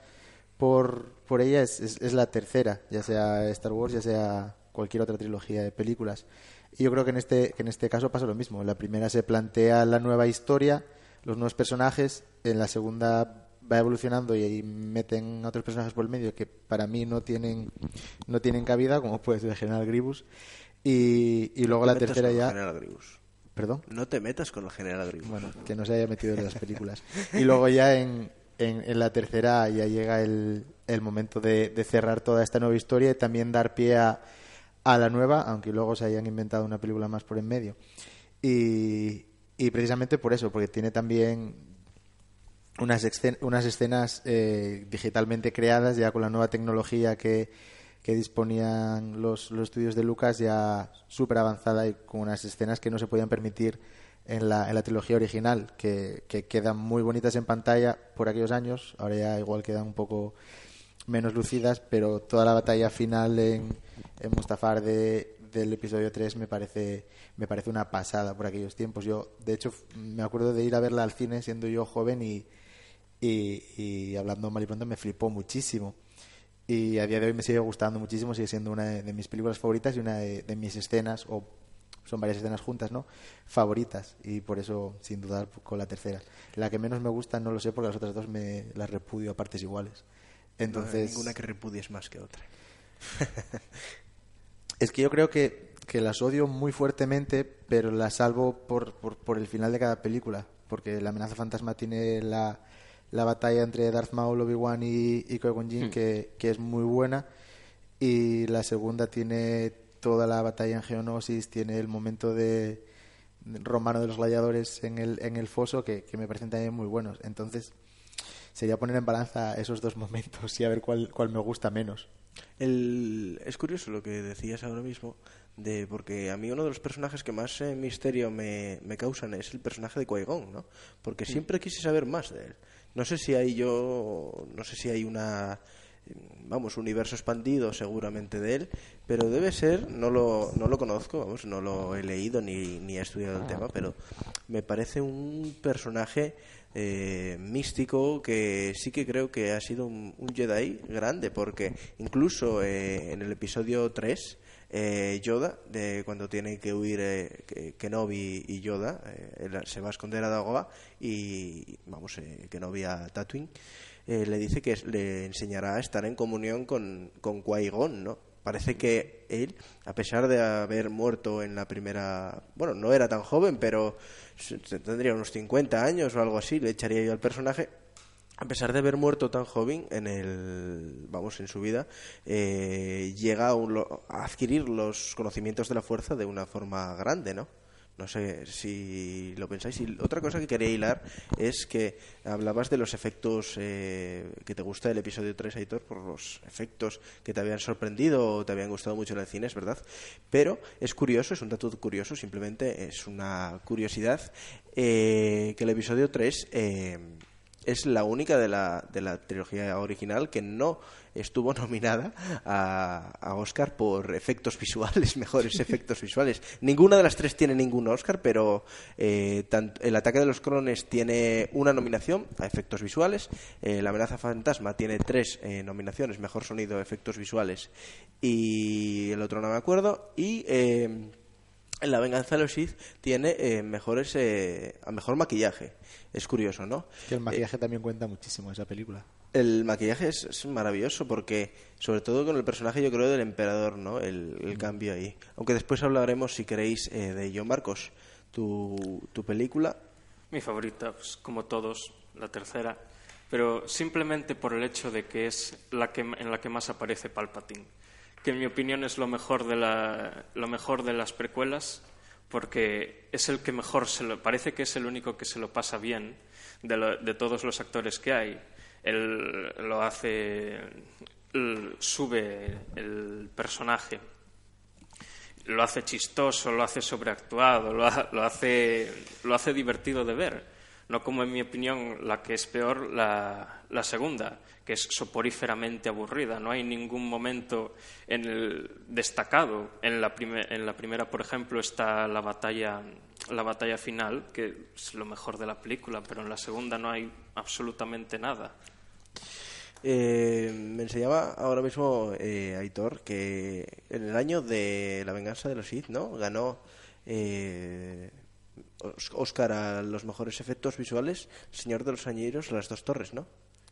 por, por ella es, es- es la tercera, ya sea Star Wars, ya sea cualquier otra trilogía de películas. Y yo creo que en este, que en este caso pasa lo mismo. En la primera se plantea la nueva historia, los nuevos personajes, en la segunda va evolucionando y ahí meten a otros personajes por el medio que para mí no tienen no tienen cabida como puede ser el General Grievous y, y luego la no te metas tercera con el ya General Grievous. perdón No te metas con el General Grievous. bueno que no se haya metido en las películas y luego ya en, en, en la tercera ya llega el, el momento de, de cerrar toda esta nueva historia y también dar pie a, a la nueva aunque luego se hayan inventado una película más por en medio y, y precisamente por eso porque tiene también unas, escen- unas escenas eh, digitalmente creadas ya con la nueva tecnología que, que disponían los, los estudios de Lucas ya súper avanzada y con unas escenas que no se podían permitir en la, en la trilogía original, que, que quedan muy bonitas en pantalla por aquellos años, ahora ya igual quedan un poco menos lucidas, pero toda la batalla final en, en Mustafar de, del episodio 3 me parece, me parece una pasada por aquellos tiempos. Yo, de hecho, me acuerdo de ir a verla al cine siendo yo joven y, y, y hablando mal y pronto me flipó muchísimo. Y a día de hoy me sigue gustando muchísimo, sigue siendo una de, de mis películas favoritas y una de, de mis escenas, o son varias escenas juntas, ¿no? Favoritas. Y por eso, sin dudar, con la tercera. La que menos me gusta no lo sé porque las otras dos me las repudio a partes iguales. No hay Entonces, ninguna que repudies más que otra. es que yo creo que, que las odio muy fuertemente, pero las salvo por, por, por el final de cada película. Porque la amenaza fantasma tiene la, la batalla entre Darth Maul, Obi-Wan y, y Qui-Gon Jinn, que, que es muy buena. Y la segunda tiene toda la batalla en Geonosis, tiene el momento de romano de los gladiadores en el, en el foso, que, que me parecen también muy buenos. Entonces, sería poner en balanza esos dos momentos y a ver cuál, cuál me gusta menos. El, es curioso lo que decías ahora mismo, de porque a mí uno de los personajes que más eh, misterio me, me causan es el personaje de Qui-Gon, ¿no? Porque siempre quise saber más de él. No sé si hay yo, no sé si hay una, vamos, universo expandido seguramente de él, pero debe ser, no lo, no lo conozco, vamos, no lo he leído ni, ni he estudiado el tema, pero me parece un personaje eh, místico que sí que creo que ha sido un, un Jedi grande, porque incluso eh, en el episodio 3, eh, Yoda, de cuando tiene que huir eh, Kenobi y Yoda, eh, se va a esconder a Dagobah y, vamos, eh, Kenobi a Tatooine, eh, le dice que le enseñará a estar en comunión con, con Qui-Gon, ¿no? Parece que él, a pesar de haber muerto en la primera... Bueno, no era tan joven, pero tendría unos 50 años o algo así, le echaría yo al personaje. A pesar de haber muerto tan joven en el, vamos, en su vida, eh, llega a, un a adquirir los conocimientos de la fuerza de una forma grande, ¿no? No sé si lo pensáis. Y otra cosa que quería hilar es que hablabas de los efectos eh, que te gusta del episodio 3, Aitor, por los efectos que te habían sorprendido o te habían gustado mucho en el cine, es verdad. Pero es curioso, es un dato curioso, simplemente es una curiosidad, eh, que el episodio 3 eh, es la única de la, de la trilogía original que no estuvo nominada a, a Oscar por efectos visuales, mejores efectos visuales. Ninguna de las tres tiene ningún Oscar, pero eh, el ataque de los clones tiene una nominación a efectos visuales, eh, la amenaza fantasma tiene tres eh, nominaciones, mejor sonido, efectos visuales y el otro no me acuerdo, y... eh, la venganza de los Sith tiene eh, mejores eh, mejor maquillaje. Es curioso, ¿no? Que el maquillaje también cuenta muchísimo esa película. El maquillaje es, es maravilloso porque, sobre todo con el personaje, yo creo, del emperador, ¿no? El, el cambio ahí. Aunque después hablaremos, si queréis, eh, de John Marcos, tu, tu película. Mi favorita, pues, como todos, la tercera, pero simplemente por el hecho de que es la que, en la que más aparece Palpatine, que en mi opinión es lo mejor de, la, lo mejor de las precuelas, porque es el que mejor se lo, parece que es el único que se lo pasa bien de, de todos los actores que hay. Él lo hace, sube el personaje lo hace chistoso, lo hace sobreactuado, lo, ha- lo hace, lo hace divertido de ver. No como, en mi opinión, la que es peor, la, la segunda, que es soporíferamente aburrida. No hay ningún momento en el destacado. En la, prime- en la primera, por ejemplo, está la batalla, la batalla final, que es lo mejor de la película, pero en la segunda no hay absolutamente nada. Eh, me enseñaba ahora mismo eh, Aitor que en el año de La venganza de los Sith, ¿no? Ganó eh, Oscar a los mejores efectos visuales, Señor de los Añeros, Las Dos Torres, ¿no?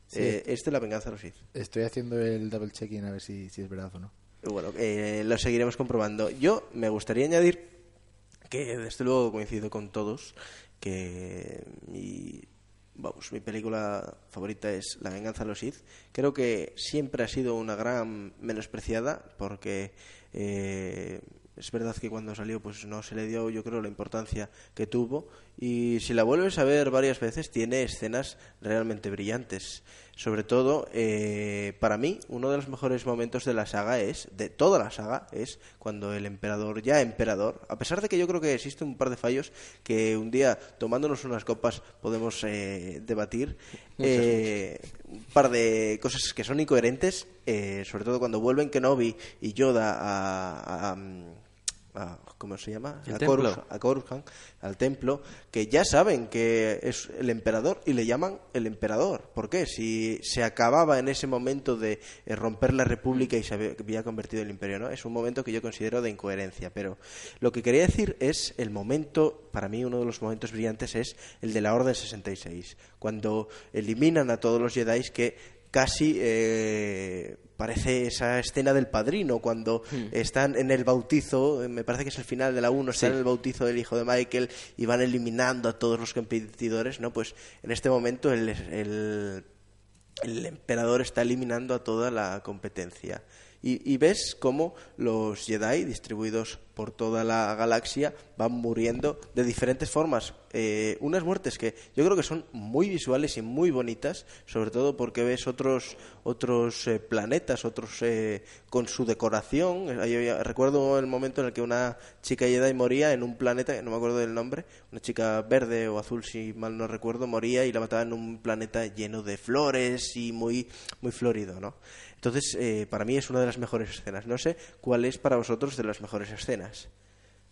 Sí. Eh, es de La venganza de los Sith. Estoy haciendo el double checking a ver si, si es verdad o no. Bueno, eh, lo seguiremos comprobando. Yo me gustaría añadir que desde luego coincido con todos que mi, vamos, mi película favorita es La venganza de los Sith. Creo que siempre ha sido una gran menospreciada porque eh, es verdad que cuando salió pues no se le dio yo creo la importancia que tuvo y si la vuelves a ver varias veces tiene escenas realmente brillantes. Sobre todo, eh, para mí, uno de los mejores momentos de la saga es, de toda la saga, es cuando el emperador, ya emperador, a pesar de que yo creo que existe un par de fallos que un día, tomándonos unas copas, podemos eh, debatir, eh, un par de cosas que son incoherentes, eh, sobre todo cuando vuelven Kenobi y Yoda a, a, a- ¿cómo se llama? A, a al templo, que ya saben que es el emperador y le llaman el emperador. ¿Por qué? Si se acababa en ese momento de eh, romper la república y se había había convertido en el imperio, ¿no? Es un momento que yo considero de incoherencia, pero lo que quería decir es el momento, para mí uno de los momentos brillantes es el de la Orden 66, cuando eliminan a todos los Jedi que casi eh, parece esa escena del padrino cuando están en el bautizo, eh, me parece que es el final de la 1, están en el bautizo del hijo de Michael y van eliminando a todos los competidores, ¿no? Pues en este momento el, el, el emperador está eliminando a toda la competencia. Y, y ves cómo los Jedi distribuidos por toda la galaxia van muriendo de diferentes formas. Eh, unas muertes que yo creo que son muy visuales y muy bonitas, sobre todo porque ves otros otros eh, planetas, otros eh, con su decoración. Recuerdo el momento en el que una chica Jedi moría en un planeta, no me acuerdo del nombre, una chica verde o azul, si mal no recuerdo, moría y la mataban en un planeta lleno de flores y muy, muy florido, ¿no? Entonces, eh, para mí es una de las mejores escenas. No sé cuál es para vosotros de las mejores escenas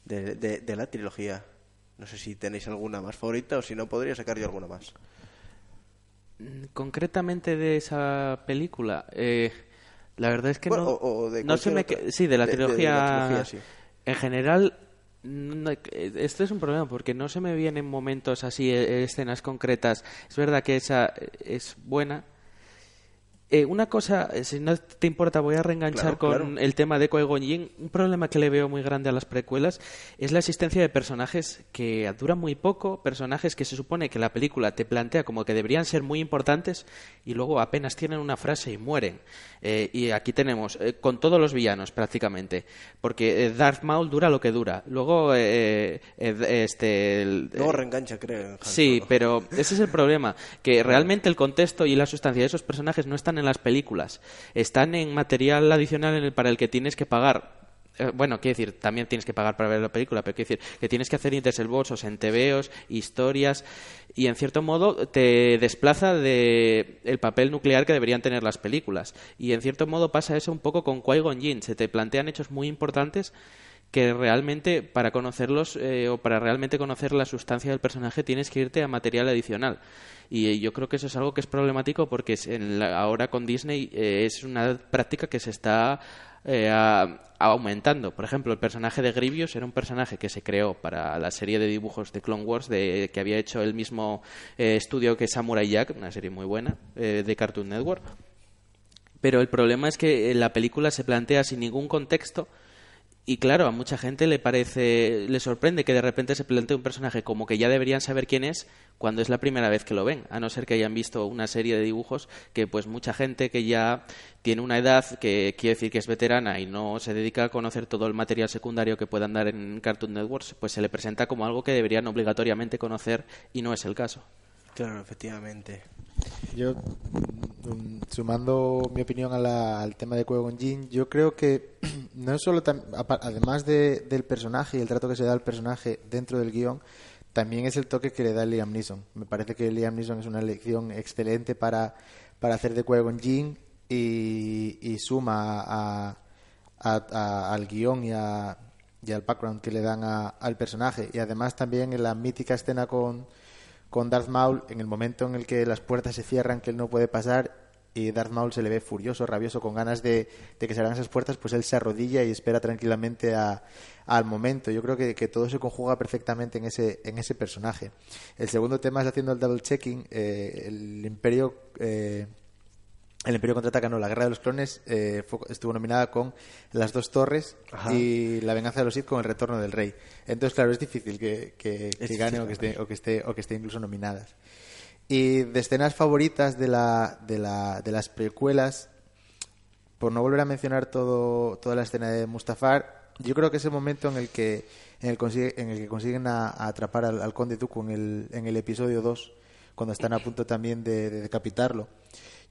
de, de- de la trilogía. No sé si tenéis alguna más favorita o si no, podría sacar yo alguna más. Mm, Concretamente de esa película, eh, la verdad es que Bueno, no, o- o de no se me cualquier otra. que- sí de la De- trilogía, sí. en general no- eh, esto es un problema porque no se me vienen momentos así eh, escenas concretas es verdad que esa eh, es buena Eh, una cosa, eh, si no te importa, voy a reenganchar Claro, con claro. el tema de Qui-Gon. Un problema que le veo muy grande a las precuelas es la existencia de personajes que duran muy poco, personajes que se supone que la película te plantea como que deberían ser muy importantes y luego apenas tienen una frase y mueren. Eh, y aquí tenemos, eh, con todos los villanos prácticamente, porque Darth Maul dura lo que dura. Luego, este... el- Luego reengancha, creo. Sí, pero ese es el problema, que realmente el contexto y la sustancia de esos personajes no están en las películas, están en material adicional en el, para el que tienes que pagar. Eh, Bueno, quiero decir, también tienes que pagar para ver la película, pero quiero decir que tienes que hacer interselbosos en TVOs, historias, y en cierto modo te desplaza de el papel nuclear que deberían tener las películas. Y en cierto modo pasa eso un poco con Qui-Gon Jinn, se te plantean hechos muy importantes que realmente para conocerlos eh, o para realmente conocer la sustancia del personaje tienes que irte a material adicional. Y eh, yo creo que eso es algo que es problemático porque es en la- ahora con Disney eh, es una práctica que se está eh, a- aumentando. Por ejemplo el personaje de Grievous era un personaje que se creó para la serie de dibujos de Clone Wars de, que había hecho el mismo eh, estudio que Samurai Jack una serie muy buena de Cartoon Network. Pero el problema es que la película se plantea sin ningún contexto y claro, a mucha gente le parece, le sorprende que de repente se plantee un personaje como que ya deberían saber quién es cuando es la primera vez que lo ven, a no ser que hayan visto una serie de dibujos que pues mucha gente que ya tiene una edad que quiere decir que es veterana y no se dedica a conocer todo el material secundario que puedan dar en Cartoon Networks, pues se le presenta como algo que deberían obligatoriamente conocer y no es el caso. Claro, efectivamente. Yo, mm, sumando mi opinión a la- al tema de Qui-Gon Jinn, yo creo que no solo, además de- del personaje y el trato que se da al personaje dentro del guion, también es el toque que le da Liam Neeson. Me parece que Liam Neeson es una elección excelente para, para hacer de Qui-Gon Jinn y, y suma a- al guion y, y al background que le dan al personaje. Y además también en la mítica escena con, con Darth Maul, en el momento en el que las puertas se cierran, que él no puede pasar, y Darth Maul se le ve furioso, rabioso, con ganas de, de que se abran esas puertas, pues él se arrodilla y espera tranquilamente a- al momento. Yo creo que, que todo se conjuga perfectamente en ese, en ese personaje. El segundo tema es haciendo el double checking. eh, el Imperio. eh, el Imperio contraataca, no, la Guerra de los Clones eh, fue- estuvo nominada con Las dos Torres Ajá. y La Venganza de los Sith con El Retorno del Rey. Entonces, claro, es difícil que, que- que Es gane difícil, o que, esté, o, que esté, o que esté incluso nominadas. Y de escenas favoritas de, la, de, la, de las precuelas, por no volver a mencionar todo, toda la escena de Mustafar, yo creo que ese momento en el que, en el, consigue- en el que consiguen a, a atrapar al, al conde Dooku en el, en el episodio 2, cuando están a punto también de, de decapitarlo.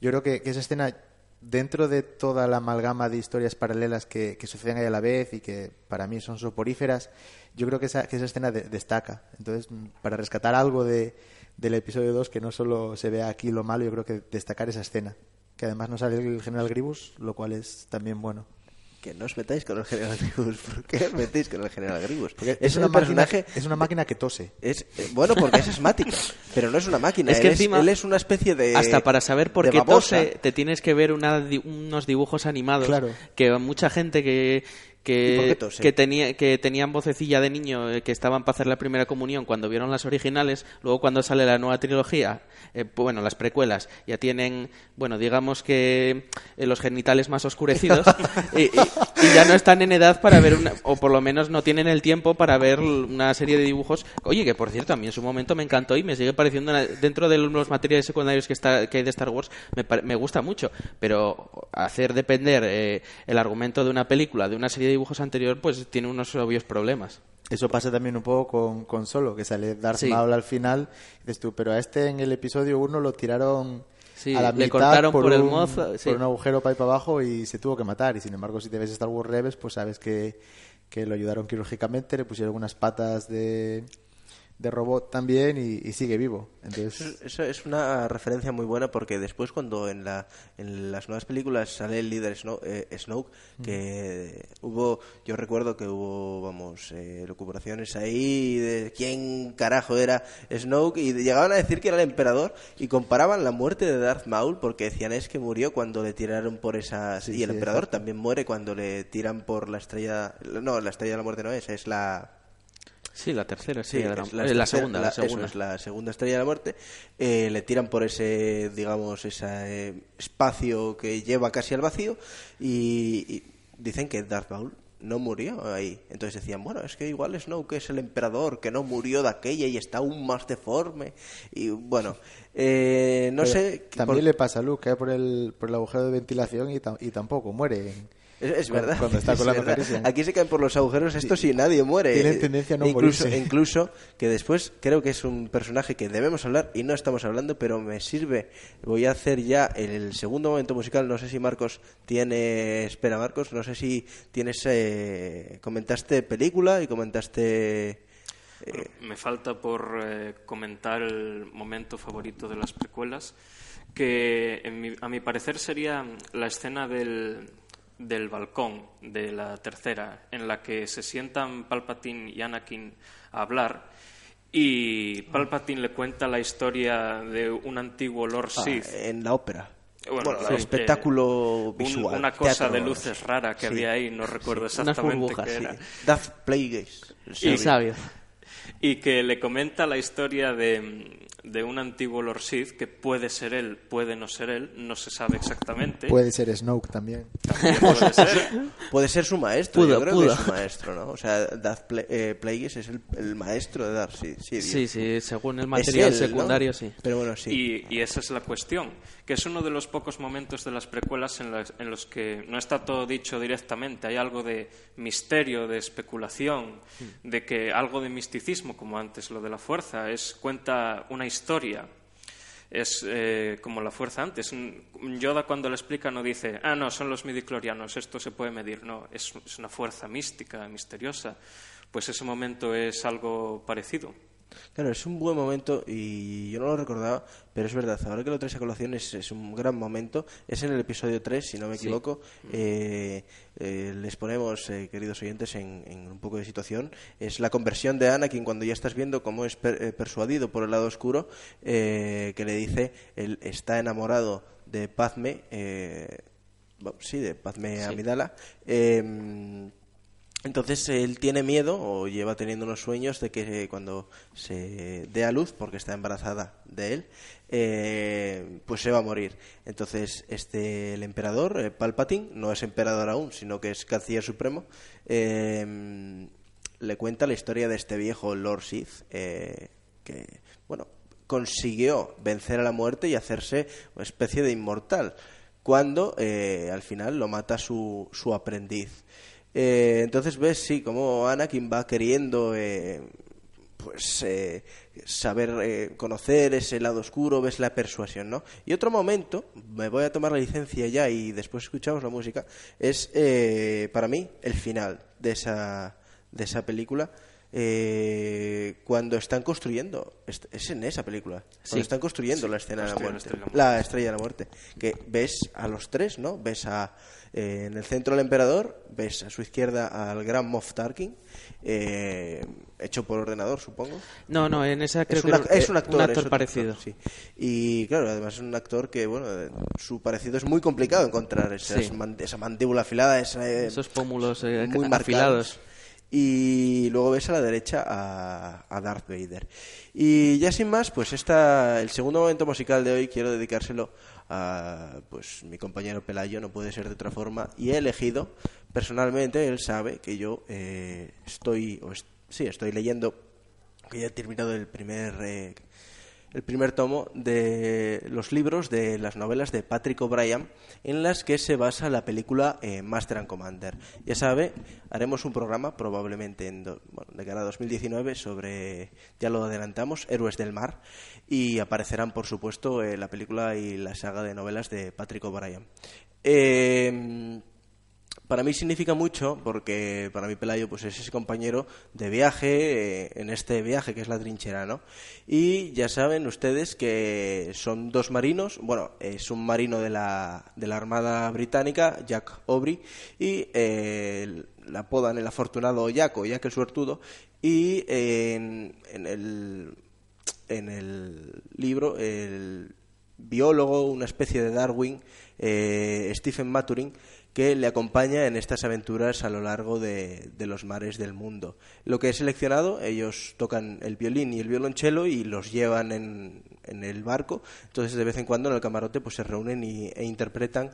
Yo creo que, esa escena, dentro de toda la amalgama de historias paralelas que, que suceden ahí a la vez y que para mí son soporíferas, yo creo que esa, que esa escena de- destaca. Entonces, para rescatar algo de, del episodio 2, que no solo se vea aquí lo malo, yo creo que destacar esa escena. Que además no sale el general Gribus, lo cual es también bueno. Que no os metáis con el General Grievous. ¿Por qué os metéis con el General Grievous? Porque es, una un máquina, personaje... es una máquina que tose. Es, eh, bueno, porque es asmático, pero no es una máquina. Es que él, encima- él es una especie de. Hasta para saber por qué babosa. tose, te tienes que ver una unos dibujos animados Claro. que mucha gente que ¿Y por qué que, tenía que tenían vocecilla de niño eh, que estaban para hacer la primera comunión cuando vieron las originales luego cuando sale la nueva trilogía eh, pues, bueno las precuelas ya tienen bueno digamos que eh, los genitales más oscurecidos y, y- y ya no están en edad para ver una, o por lo menos no tienen el tiempo para ver una serie de dibujos. Oye que por cierto a mí en su momento me encantó y me sigue pareciendo una- dentro de los materiales secundarios que está que hay de Star Wars me, me gusta mucho pero hacer depender eh, el argumento de una película de una serie de dibujos anterior pues tiene unos obvios problemas Eso pasa también un poco con, con Solo, que sale Darth Sí. Maul al final. y Dices tú, pero a este en el episodio 1 lo tiraron Sí, a la le mitad cortaron por el un, mozo, sí. por un agujero para ir para abajo y se tuvo que matar. Y sin embargo, si te ves Star Wars Rebels, pues sabes que, que lo ayudaron quirúrgicamente, le pusieron unas patas de, de robot también y, y sigue vivo. Entonces, Eso es una referencia muy buena porque después cuando en, la, en las nuevas películas sale el líder Snow, eh, Snoke, que hubo, yo recuerdo que hubo, vamos, eh, recuperaciones ahí de quién carajo era Snoke y llegaban a decir que era el emperador y comparaban la muerte de Darth Maul porque decían es que murió cuando le tiraron por esas... Sí, y el sí, emperador exacto. también muere cuando le tiran por la estrella... No, la estrella de la muerte no es, es la... sí la tercera Sí, sí, la, es la segunda la eso segunda es la segunda estrella de la muerte. Eh, le tiran por ese, digamos, ese eh, espacio que lleva casi al vacío y, y dicen que Darth Maul no murió ahí. Entonces decían, bueno, es que igual Snoke es el emperador que no murió de aquella y está aún más deforme. Y bueno, eh, no pero sé... También por- le pasa a Luke, cae por el, por el agujero de ventilación y, tam- y tampoco muere. Es, es Cuando- verdad. cuando está es verdad. Calrissian. Aquí se caen por los agujeros, esto sí, nadie muere. Tienen tendencia a no incluso, morirse. incluso que después creo que es un personaje que debemos hablar y no estamos hablando, pero me sirve. Voy a hacer ya el segundo momento musical. No sé si Marcos tiene. Espera, Marcos, no sé si tienes. eh, comentaste película y comentaste. Bueno, me falta por eh, comentar el momento favorito de las precuelas, que en mi- a mi parecer sería la escena del, del balcón de la tercera, en la que se sientan Palpatine y Anakin a hablar y Palpatine le cuenta la historia de un antiguo Lord ah, Sith. en la ópera. Bueno, Bueno, sí, espectáculo eh, un- visual. una cosa teatro, de luces rara que sí, había ahí, no recuerdo sí. Exactamente burbujas, qué sí. era. Darth Plagueis. y sabio y que le comenta la historia de, de un antiguo Lord Sith que puede ser él, puede no ser él, no se sabe exactamente. Puede ser Snoke también. También puede ser. Puede ser su maestro, Pudo, yo creo pudo. que es su maestro, ¿no? O sea, Darth Pla eh, Plagueis es el, el maestro de Darth, sí. Sí, sí sí según el material él, ¿no? secundario sí Pero bueno, sí. Y, y esa es la cuestión, que es uno de los pocos momentos de las precuelas en, las- en los que no está todo dicho directamente, hay algo de misterio, de especulación, de que algo de misticismo, como antes lo de la fuerza, es cuenta una historia. Es eh, como la fuerza antes. Yoda cuando lo explica no dice, ah, no, son los midiclorianos, esto se puede medir. No, es, es una fuerza mística, misteriosa. Pues ese momento es algo parecido. Claro, es un buen momento y yo no lo recordaba, pero es verdad, ahora que lo traes a colación es, es un gran momento. Es en el episodio 3, si no me equivoco. Eh, eh, les ponemos, eh, queridos oyentes, en, en un poco de situación. Es la conversión de Anakin cuando ya estás viendo cómo es per- eh, persuadido por el lado oscuro, eh, que le dice, él está enamorado de Padme. Eh, bueno, sí, de Padme Amidala. Entonces él tiene miedo o lleva teniendo unos sueños de que cuando se dé a luz, porque está embarazada de él, eh, pues se va a morir. Entonces este el emperador eh, Palpatine no es emperador aún, sino que es canciller supremo. eh, le cuenta la historia de este viejo Lord Sith eh, que bueno consiguió vencer a la muerte y hacerse una especie de inmortal cuando eh, al final lo mata su, su aprendiz. Eh, entonces ves, sí, como Anakin va queriendo eh, pues eh, saber eh, conocer ese lado oscuro, ves la persuasión, ¿no? Y otro momento, me voy a tomar la licencia ya y después escuchamos la música, es eh, para mí el final de esa, de esa película. eh, cuando están construyendo, es, en esa película, cuando están construyendo la escena de la muerte, la estrella de la muerte, que ves a los tres, ¿no? Ves a eh, en el centro al emperador, ves a su izquierda al gran Moff Tarkin, eh, hecho por ordenador, supongo. No, no, en esa creo es, un, que ac- era- es un actor, un parecido. actor, sí. Y claro, además es un actor que, bueno, eh, su parecido es muy complicado encontrar esas Sí. man- esa mandíbula afilada, esa, eh, Esos pómulos eh, muy afilados. marcados. Y luego ves a la derecha a, a Darth Vader. Y ya sin más, pues esta, el segundo momento musical de hoy quiero dedicárselo pues mi compañero Pelayo, no puede ser de otra forma, y he elegido, personalmente, él sabe que yo eh, estoy, o sí, estoy leyendo, que ya he terminado el primer eh, el primer tomo de los libros de las novelas de Patrick O'Brien en las que se basa la película eh, Master and Commander. Ya sabe, haremos un programa probablemente en do- bueno, de cara a 2019 sobre, ya lo adelantamos, Héroes del Mar y aparecerán por supuesto eh, la película y la saga de novelas de Patrick O'Brien. Eh, para mí significa mucho porque para mí Pelayo pues es ese compañero de viaje eh, en este viaje que es la trinchera, ¿no? Y ya saben ustedes que son dos marinos, bueno, es un marino de la, de la Armada Británica, Jack Aubrey, y eh, la apodan el afortunado Jack o Jack el suertudo, y en, en el en el libro el biólogo, una especie de Darwin, eh, Stephen Maturin, que le acompaña en estas aventuras a lo largo de, los mares del mundo. Lo que he seleccionado, ellos tocan el violín y el violonchelo y los llevan en, en el barco, entonces de vez en cuando en el camarote pues se reúnen y, e interpretan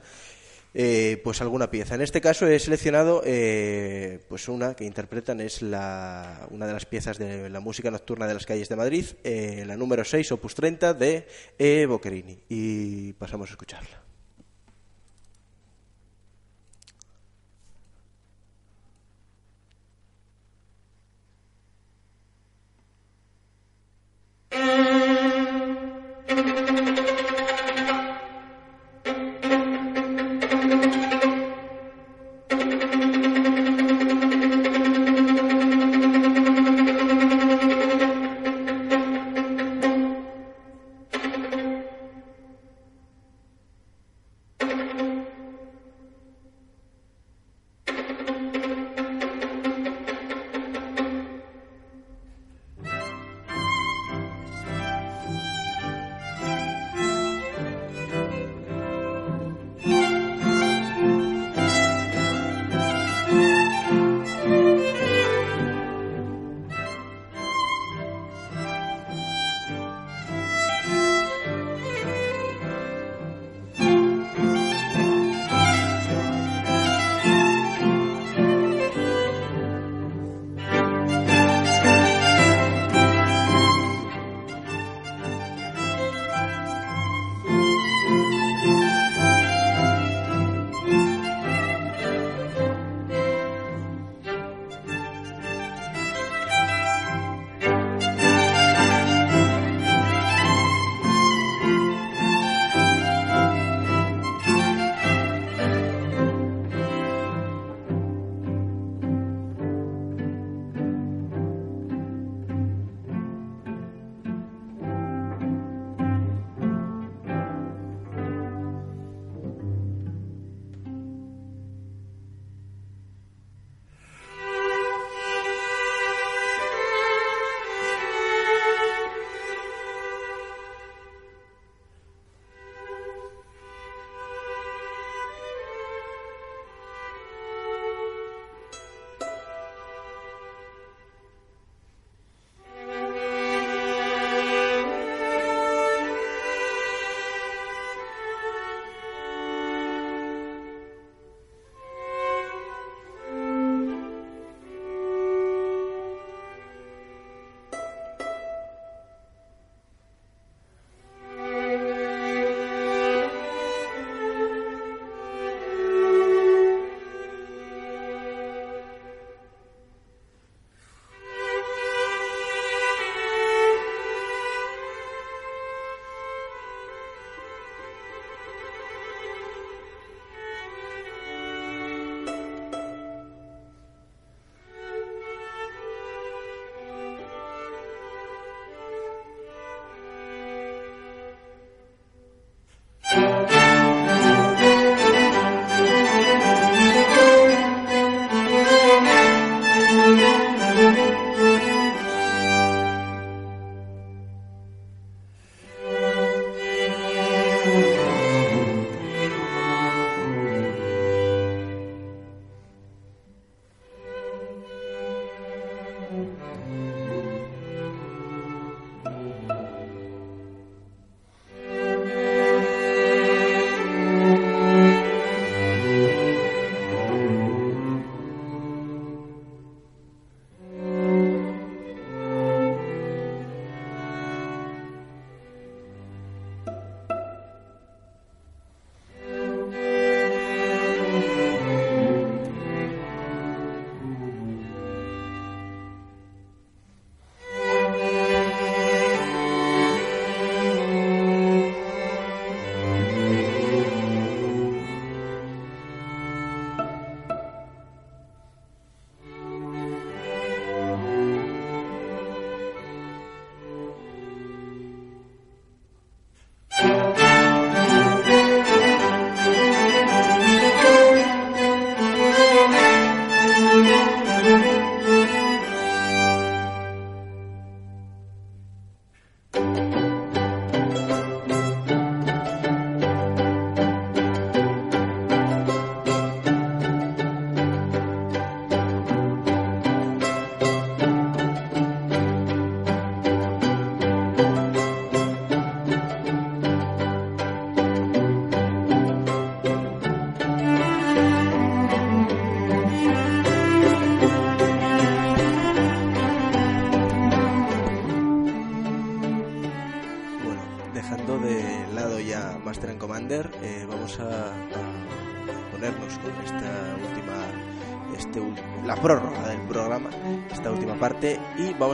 eh, pues alguna pieza. En este caso he seleccionado eh, pues una que interpretan es la, una de las piezas de la música nocturna de las calles de Madrid, eh, la número 6, opus 30 de E. Boccherini. Y pasamos a escucharla.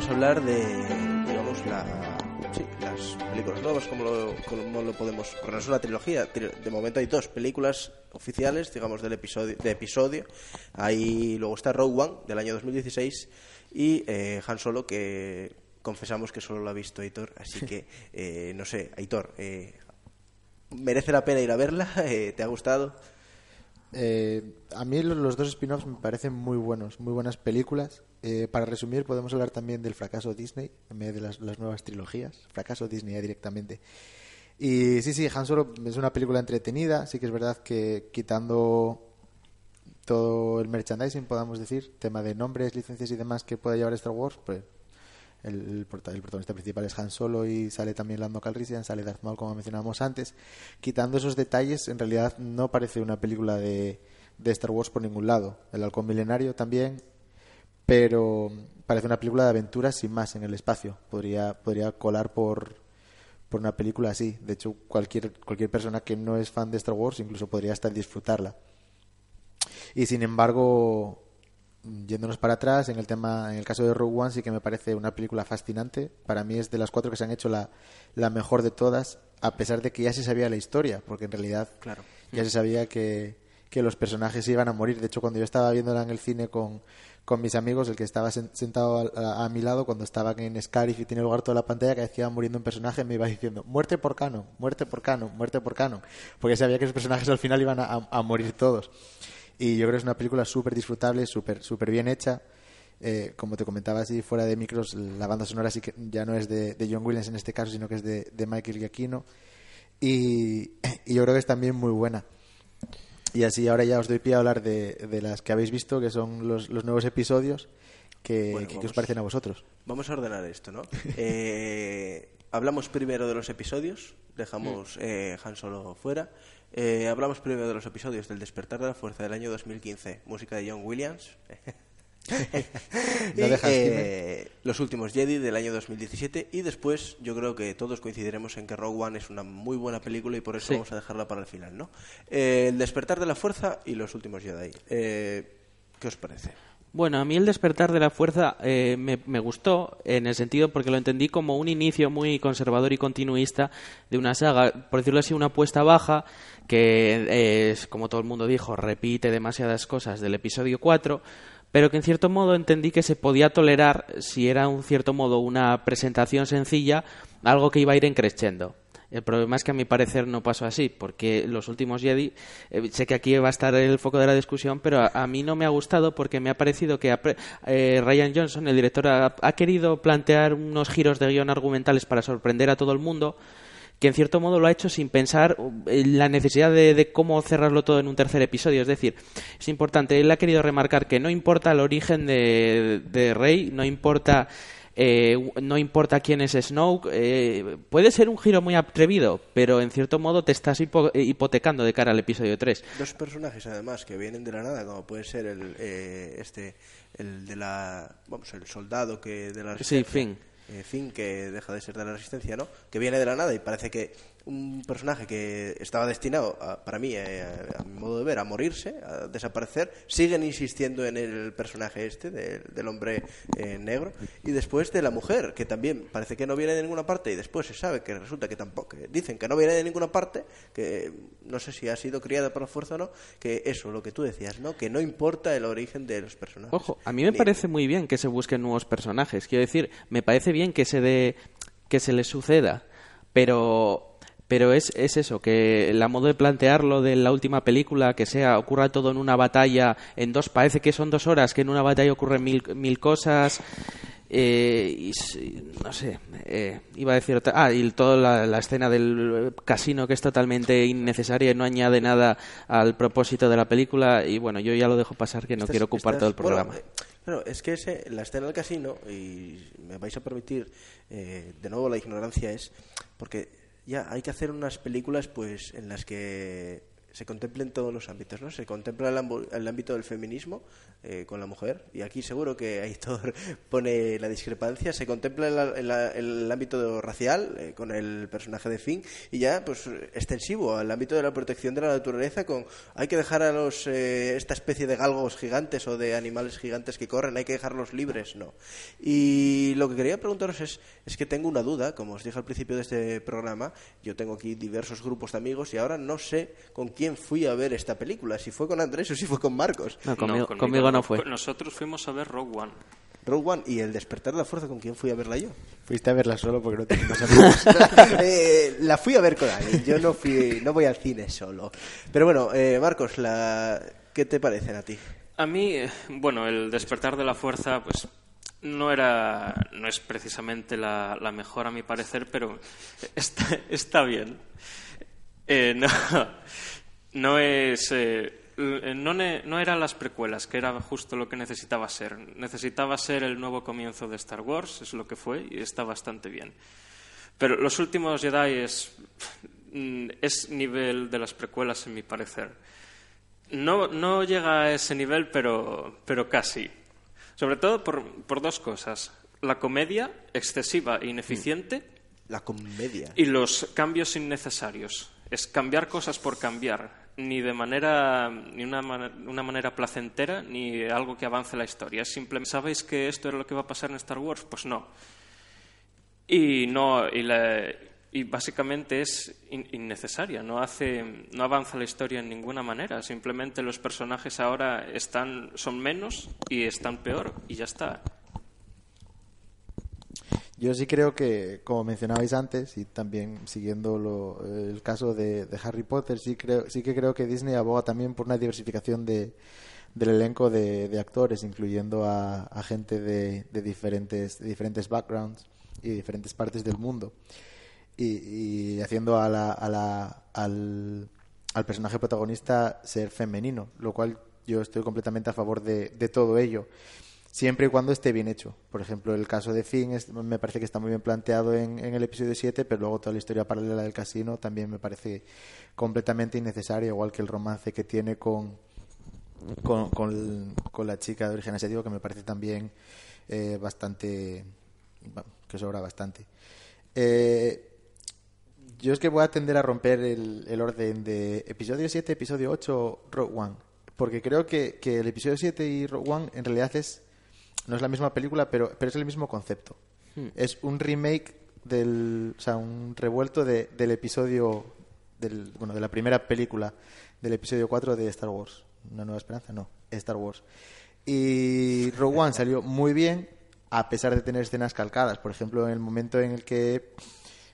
Vamos a hablar de, digamos, la, sí, las películas nuevas, como lo, como lo podemos, porque no es una trilogía, tri- de momento hay dos películas oficiales, digamos, del episodio, de episodio, ahí luego está Rogue One, del año 2016, y eh, Han Solo, que confesamos que solo lo ha visto Aitor, así que eh, no sé, Aitor, eh, ¿merece la pena ir a verla? Eh, ¿Te ha gustado? Eh, a mí lo- los dos spin-offs me parecen muy buenos, muy buenas películas. Eh, para resumir, podemos hablar también del fracaso Disney, en vez de las, nuevas trilogías. Fracaso Disney ya directamente. Y sí, sí, Han Solo es una película entretenida. Sí que es verdad que quitando todo el merchandising, podamos decir, tema de nombres, licencias y demás que pueda llevar Star Wars, pues el, el prota- el protagonista principal es Han Solo y sale también Lando Calrissian, sale Darth Maul como mencionábamos antes. Quitando esos detalles, en realidad no parece una película de, de Star Wars por ningún lado. El halcón milenario también, pero parece una película de aventuras sin más en el espacio. Podría, podría colar por, por una película así. De hecho, cualquier, cualquier persona que no es fan de Star Wars incluso podría hasta disfrutarla. Y sin embargo, yéndonos para atrás, en el tema, en el caso de Rogue One sí que me parece una película fascinante. Para mí es de las cuatro que se han hecho la, la mejor de todas, a pesar de que ya se sabía la historia, porque en realidad Claro. ya se sabía que, que los personajes iban a morir. De hecho, cuando yo estaba viéndola en el cine con, con mis amigos, el que estaba sen- sentado a, a- a mi lado, cuando estaban en Scarif y tenía lugar toda la pantalla, que iba muriendo un personaje me iba diciendo muerte por canon, muerte por canon, muerte por canon, porque sabía que los personajes al final iban a morir todos. Y yo creo que es una película súper disfrutable, súper súper bien hecha. Eh, como te comentaba así fuera de micros, la banda sonora sí que ya no es de, de John Williams en este caso, sino que es de, de Michael Giacchino. Y, y yo creo que es también muy buena. Y así ahora ya os doy pie a hablar de, de las que habéis visto, que son los, los nuevos episodios. Que, Bueno, que- ¿Qué os parecen a vosotros? Vamos a ordenar esto, ¿no? Eh, hablamos primero de los episodios, dejamos eh, Han Solo fuera. Eh, hablamos primero de los episodios del Despertar de la Fuerza del año 2015, música de John Williams. y No dejas eh, Los últimos Jedi del año 2017 y después yo creo que todos coincidiremos en que Rogue One es una muy buena película y por eso Sí. vamos a dejarla para el final, ¿no? Eh, el Despertar de la Fuerza y los últimos Jedi. Eh, ¿Qué os parece? Bueno, a mí el despertar de la fuerza eh, me, gustó en el sentido porque lo entendí como un inicio muy conservador y continuista de una saga, por decirlo así, una apuesta baja que eh, es, como todo el mundo dijo, repite demasiadas cosas del episodio 4, pero que en cierto modo entendí que se podía tolerar si era un cierto modo una presentación sencilla, algo que iba a ir encreciendo. El problema es que a mi parecer no pasó así, porque los últimos Jedi, eh, sé que aquí va a estar el foco de la discusión, pero a, a mí no me ha gustado porque me ha parecido que apre- eh, Ryan Johnson, el director, ha, ha querido plantear unos giros de guion argumentales para sorprender a todo el mundo, que en cierto modo lo ha hecho sin pensar en la necesidad de, de cómo cerrarlo todo en un tercer episodio. Es decir, es importante, él ha querido remarcar que no importa el origen de, de Rey, no importa eh, no importa quién es Snoke, eh, puede ser un giro muy atrevido, pero en cierto modo te estás hipo- eh, hipotecando de cara al episodio 3. Dos personajes además que vienen de la nada, como puede ser el eh, este el de la vamos el soldado que de la Sí, resistencia, Finn. eh, Finn, que deja de ser de la resistencia, ¿no? Que viene de la nada y parece que un personaje que estaba destinado, a- para mí, eh, a, mi modo de ver, a morirse, a desaparecer, siguen insistiendo en el personaje este, del- del hombre eh, negro, y después de la mujer, que también parece que no viene de ninguna parte, y después se sabe que resulta que tampoco, que dicen que no viene de ninguna parte, que no sé si ha sido criada por la fuerza o no, que eso, lo que tú decías, ¿no? Que no importa el origen de los personajes. Ojo, a mí me Ni- parece muy bien que se busquen nuevos personajes. Quiero decir, me parece bien que se dé, que se les suceda, pero pero es, es eso, que la modo de plantearlo de la última película, que sea, ocurra todo en una batalla, en dos, parece que son dos horas, que en una batalla ocurren mil, mil cosas. Eh, y no sé, eh, iba a decir otra. Ah, y toda la, la escena del casino que es totalmente innecesaria y no añade nada al propósito de la película. Y bueno, yo ya lo dejo pasar que no Estás- quiero ocupar estás- todo el bueno, programa. Claro, es que ese, la escena del casino, y me vais a permitir, eh, de nuevo la ignorancia es, porque ya hay que hacer unas películas pues en las que se contemplen todos los ámbitos, ¿no? Se contempla el, el ámbito del feminismo eh, con la mujer, y aquí seguro que Aitor pone la discrepancia, se contempla el, el- el ámbito racial eh, con el personaje de Finn, y ya pues extensivo al ámbito de la protección de la naturaleza con hay que dejar a los eh, esta especie de galgos gigantes o de animales gigantes que corren, hay que dejarlos libres, no. Y lo que quería preguntaros es, es que tengo una duda, como os dije al principio de este programa, yo tengo aquí diversos grupos de amigos y ahora no sé con quién fui a ver esta película, si fue con Andrés o si fue con Marcos. No, conmigo, conmigo no fue. Nosotros fuimos a ver Rogue One. Rogue One y el despertar de la fuerza, ¿con quién fui a verla yo? Fuiste a verla solo porque no tenías más amigos. Eh, la fui a ver con alguien, yo no fui, no voy al cine solo. Pero bueno, eh, Marcos, la... ¿qué te parecen a ti? A mí, bueno, el despertar de la fuerza, pues no era, no es precisamente la, la mejor a mi parecer, pero está, está bien. Eh, no, no es, eh, l- no, ne- no eran las precuelas, que era justo lo que necesitaba ser. Necesitaba ser el nuevo comienzo de Star Wars, es lo que fue y está bastante bien. Pero los últimos Jedi es, mm, es nivel de las precuelas, en mi parecer. No, no llega a ese nivel, pero, pero casi. Sobre todo por, por dos cosas. La comedia excesiva e ineficiente La comedia. y los cambios innecesarios. Es cambiar cosas por cambiar, ni de manera ni una, una manera placentera ni algo que avance la historia. Simplemente ¿sabéis que esto es lo que va a pasar en Star Wars? Pues no. Y no y, y básicamente es in- innecesaria, no hace no avanza la historia en ninguna manera, simplemente los personajes ahora están son menos y están peor y ya está. Yo sí creo que, como mencionabais antes, y también siguiendo lo- el caso de, Harry Potter, sí, creo, sí que creo que Disney aboga también por una diversificación de, del elenco de, actores, incluyendo a, gente de, de diferentes, backgrounds y diferentes partes del mundo. Y, y haciendo a la, a la- al, al personaje protagonista ser femenino, lo cual yo estoy completamente a favor de todo ello siempre y cuando esté bien hecho. Por ejemplo, el caso de Finn me parece que está muy bien planteado en, en el episodio 7, pero luego toda la historia paralela del casino también me parece completamente innecesaria, igual que el romance que tiene con, con, con- la chica de origen asiático, que me parece también eh, bastante. que sobra bastante. Eh, yo es que voy a tender a romper el, el orden de episodio 7, episodio 8, Rogue One. Porque creo que, que el episodio 7 y Rogue One en realidad es. No es la misma película, pero, pero es el mismo concepto. Es un remake del. O sea, un revuelto de- del episodio. Del, bueno, de la primera película del episodio 4 de Star Wars. ¿Una nueva esperanza? No, Star Wars. Y Rogue One salió muy bien, a pesar de tener escenas calcadas. Por ejemplo, en el momento en el que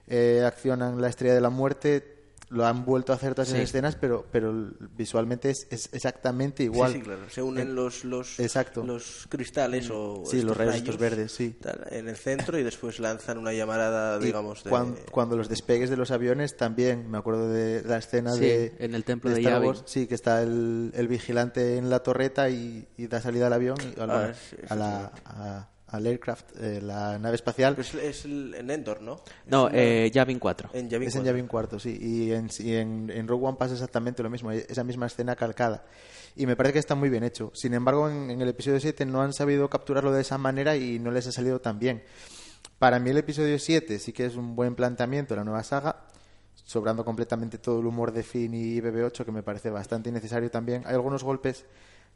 eh, accionan la estrella de la muerte, lo han vuelto a hacer todas esas Sí. escenas, pero, pero visualmente es, es exactamente igual. Sí, sí, claro. Se unen En- los, los, Exacto. los cristales o Sí, los rayos estos verdes, sí. en el centro y después lanzan una llamarada, digamos, de... cuan- cuando, los despegues de los aviones también, me acuerdo de la escena Sí, de... en el templo de Star Yavin. Wars, sí, que está el, el vigilante en la torreta y, y da salida al avión, y- Ah, a la, a- al aircraft, eh, la nave espacial. Es, es el- en Endor, ¿no? No, Es una- eh, Yavin 4. en Yavin es en 4. Yavin Cuarto, sí. Y en, y en, en Rogue One pasa exactamente lo mismo, esa misma escena calcada. Y me parece que está muy bien hecho. Sin embargo, en, en el episodio 7 no han sabido capturarlo de esa manera y no les ha salido tan bien. Para mí el episodio 7 sí que es un buen planteamiento de la nueva saga, sobrando completamente todo el humor de Finn y BB-8, que me parece bastante innecesario también. Hay algunos golpes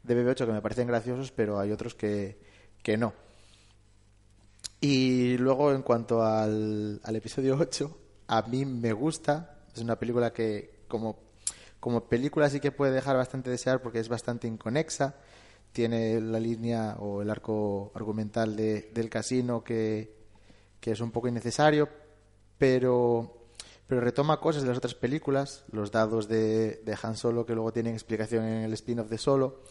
de BB-8 que me parecen graciosos, pero hay otros que, que no. Y luego, en cuanto al, al episodio 8, a mí me gusta. Es una película que, como, como película, sí que puede dejar bastante desear porque es bastante inconexa. Tiene la línea o el arco argumental de- del casino que, que es un poco innecesario, pero, pero retoma cosas de las otras películas. Los dados de, de Han Solo, que luego tienen explicación en el spin-off de Solo.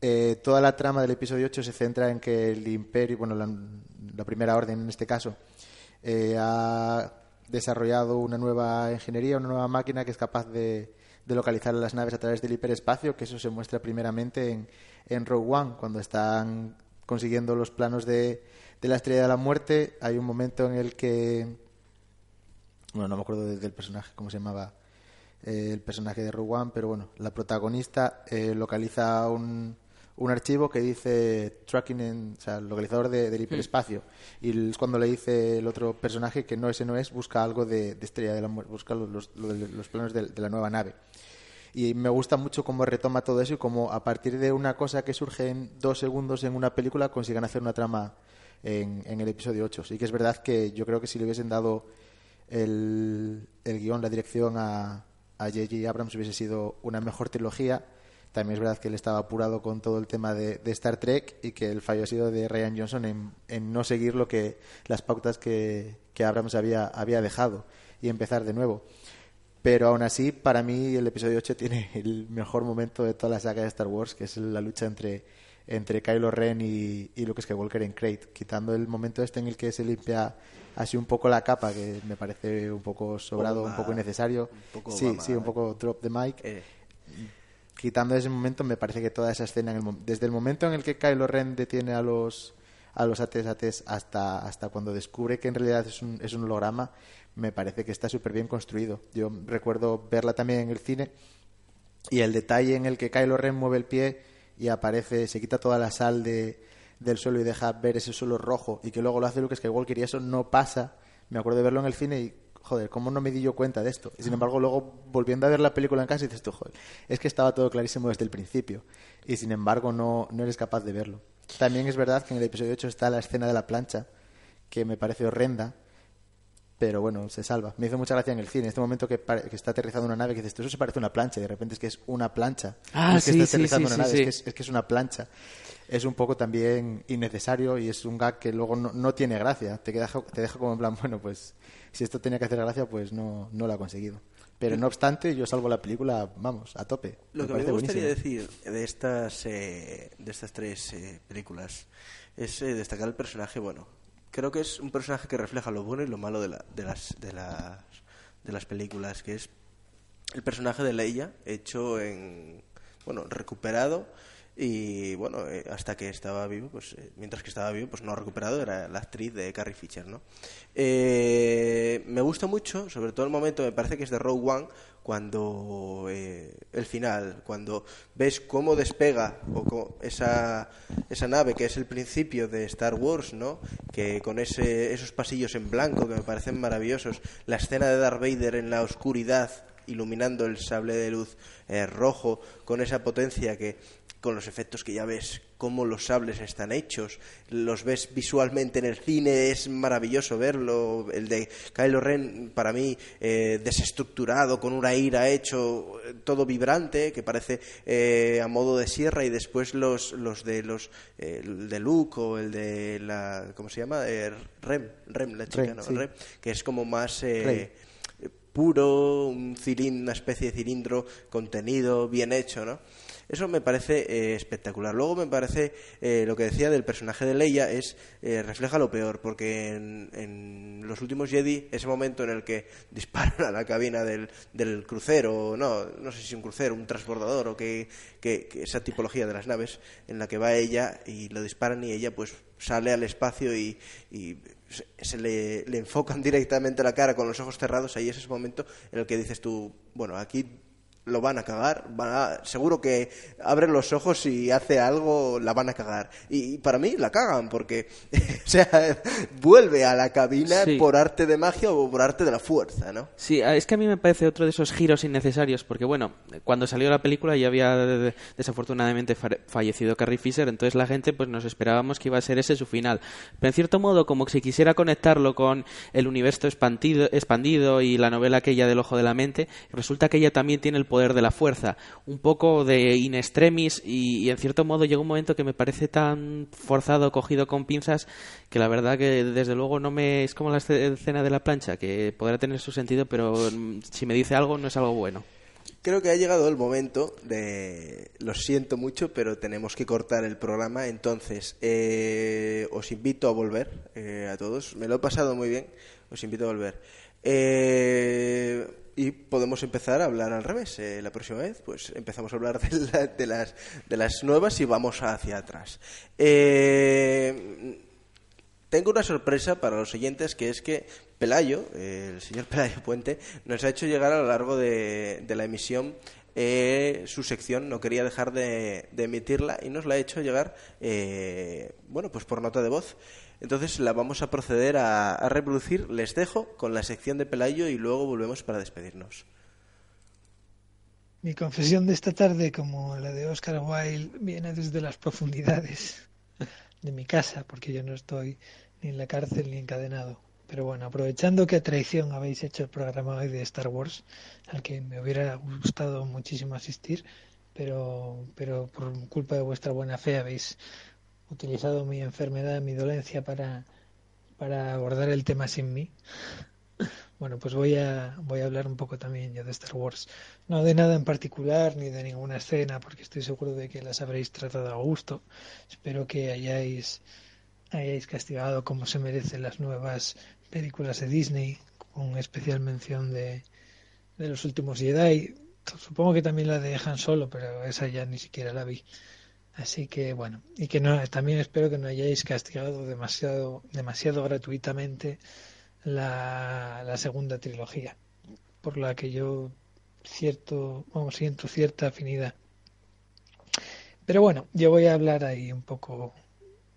Eh, toda la trama del episodio 8 se centra en que el imperio, bueno, la, primera orden en este caso, eh, ha desarrollado una nueva ingeniería, una nueva máquina que es capaz de, de localizar las naves a través del hiperespacio, que eso se muestra primeramente en, Rogue One, cuando están consiguiendo los planos de, de la Estrella de la Muerte. Hay un momento en el que, bueno, no me acuerdo del personaje, cómo se llamaba eh, el personaje de Rogue One, pero bueno, la protagonista eh, localiza un, un archivo que dice tracking en, o sea, localizador de, del hiperespacio. Y es cuando le dice el otro personaje que no, ese no es, busca algo de, de Estrella de la Muerte, busca los, los, los planos de, de, la nueva nave. Y me gusta mucho cómo retoma todo eso y cómo a partir de una cosa que surge en dos segundos en una película consigan hacer una trama en, en el episodio 8. Sí que es verdad que yo creo que si le hubiesen dado el, el guion, la dirección a, a J.J. Abrams hubiese sido una mejor trilogía también es verdad que él estaba apurado con todo el tema de, de Star Trek y que el fallo ha sido de Ryan Johnson en, en no seguir lo que las pautas que, que Abrams había, había dejado y empezar de nuevo. Pero aún así, para mí el episodio 8 tiene el mejor momento de toda la saga de Star Wars, que es la lucha entre, entre Kylo Ren y, y Luke Skywalker en Crate, quitando el momento este en el que se limpia así un poco la capa, que me parece un poco sobrado, un poco innecesario. Un poco sí, sí, un ¿eh? poco drop the mic. Eh, quitando ese momento, me parece que toda esa escena, en el desde el momento en el que Kylo Ren detiene a los a los ATs hasta, hasta cuando descubre que en realidad es un, es un holograma, me parece que está súper bien construido. Yo recuerdo verla también en el cine y el detalle en el que Kylo Ren mueve el pie y aparece, se quita toda la sal de, del suelo y deja ver ese suelo rojo y que luego lo hace Luke Skywalker y eso no pasa. Me acuerdo de verlo en el cine y, joder, ¿cómo no me di yo cuenta de esto? Y sin embargo, luego volviendo a ver la película en casa dices tú, joder, es que estaba todo clarísimo desde el principio y sin embargo no, no eres capaz de verlo. También es verdad que en el episodio 8 está la escena de la plancha, que me parece horrenda, pero bueno, se salva. Me hizo mucha gracia en el cine, este momento que, que está aterrizando una nave, que dices, tú eso se parece a una plancha, y de repente es que es una plancha. Ah, no es que sí, sí, aterrizando sí, una nave, sí. Es, que es, es que es una plancha. Es un poco también innecesario y es un gag que luego no, no tiene gracia. Te, queda, te deja como en plan, bueno, pues si esto tenía que hacer gracia, pues no, no lo ha conseguido. Pero no obstante, yo salvo la película, vamos, a tope. Lo que me me parece gustaría buenísimo. decir de estas, eh, de estas tres eh, películas es eh, destacar el personaje, bueno, creo que es un personaje que refleja lo bueno y lo malo de, la- de, las, de, las, de las películas, que es el personaje de Leia hecho en, bueno, recuperado y bueno, eh, hasta que estaba vivo, pues eh, mientras que estaba vivo, pues no recuperado, era la actriz de Carrie Fisher, ¿no? Eh, me gusta mucho, sobre todo el momento, me parece que es de Rogue One, cuando eh, el final, cuando ves cómo despega o co- esa, esa nave que es el principio de Star Wars, ¿no? Que con ese, esos pasillos en blanco que me parecen maravillosos, la escena de Darth Vader en la oscuridad iluminando el sable de luz eh, rojo con esa potencia que con los efectos que ya ves cómo los sables están hechos los ves visualmente en el cine es maravilloso verlo el de Kylo Ren para mí eh, desestructurado con una ira hecho todo vibrante que parece eh, a modo de sierra y después los los de los eh, el de Luke o el de la cómo se llama Eh, Rem Rem la chica Rey, no sí. Rem, que es como más eh, Rey. Puro, un cilindro, una especie de cilindro contenido, bien hecho, ¿no? Eso me parece eh, espectacular. Luego me parece eh, lo que decía del personaje de Leia es eh, refleja lo peor, porque en, en los últimos Jedi ese momento en el que disparan a la cabina del, del crucero, no, no sé si un crucero, un transbordador o que, que- esa tipología de las naves en la que va ella y lo disparan y ella pues sale al espacio y, y se, se le, le enfocan directamente la cara con los ojos cerrados, ahí es ese momento en el que dices tú, bueno, aquí lo van a cagar, van a- seguro que abren los ojos y hace algo, la van a cagar. Y, y para mí la cagan, porque, o sea, vuelve a la cabina Sí. por arte de magia o por arte de la fuerza, ¿no? Sí, es que a mí me parece otro de esos giros innecesarios, porque bueno, cuando salió la película ya había desafortunadamente fa- fallecido Carrie Fisher, entonces la gente pues nos esperábamos que iba a ser ese su final. Pero en cierto modo, como si quisiera conectarlo con el universo expandido, expandido y la novela aquella del ojo de la mente, resulta que ella también tiene el poder de la fuerza, un poco de in extremis y, en cierto modo llega un momento que me parece tan forzado, cogido con pinzas, que la verdad que desde luego no me es como la esce- escena de la plancha, que podrá tener su sentido, pero mm, si me dice algo no es algo bueno. creo que ha llegado el momento de... Lo siento mucho, pero tenemos que cortar el programa. Entonces, eh, os invito a volver eh, a todos. Me lo he pasado muy bien. Os invito a volver. Eh, y podemos empezar a hablar al revés. Eh, la próxima vez, pues empezamos a hablar de, la- de las, de las nuevas y vamos hacia atrás. Eh, tengo una sorpresa para los oyentes que es que Pelayo, el señor Pelayo Puente, nos ha hecho llegar a lo largo de, de la emisión eh, su sección, no quería dejar de, de emitirla y nos la ha hecho llegar, eh, bueno, pues por nota de voz. Entonces la vamos a proceder a, a reproducir. Les dejo con la sección de Pelayo y luego volvemos para despedirnos. Mi confesión de esta tarde, como la de Oscar Wilde, viene desde las profundidades de mi casa, porque yo no estoy ni en la cárcel ni encadenado. Pero bueno, aprovechando que a traición habéis hecho el programa hoy de Star Wars, al que me hubiera gustado muchísimo asistir, pero, pero por culpa de vuestra buena fe habéis utilizado mi enfermedad, mi dolencia para, para abordar el tema sin mí. Bueno, pues voy a, voy a hablar un poco también yo de Star Wars. No de nada en particular, ni de ninguna escena, porque estoy seguro de que las habréis tratado a gusto. Espero que hayáis, hayáis castigado como se merecen las nuevas películas de Disney, con especial mención de, de los últimos Jedi. Supongo que también la de Han Solo, pero esa ya ni siquiera la vi. Así que bueno, y que no, también espero que no hayáis castigado demasiado, demasiado gratuitamente la, la segunda trilogía, por la que yo cierto, siento cierta afinidad. Pero bueno, yo voy a hablar ahí un poco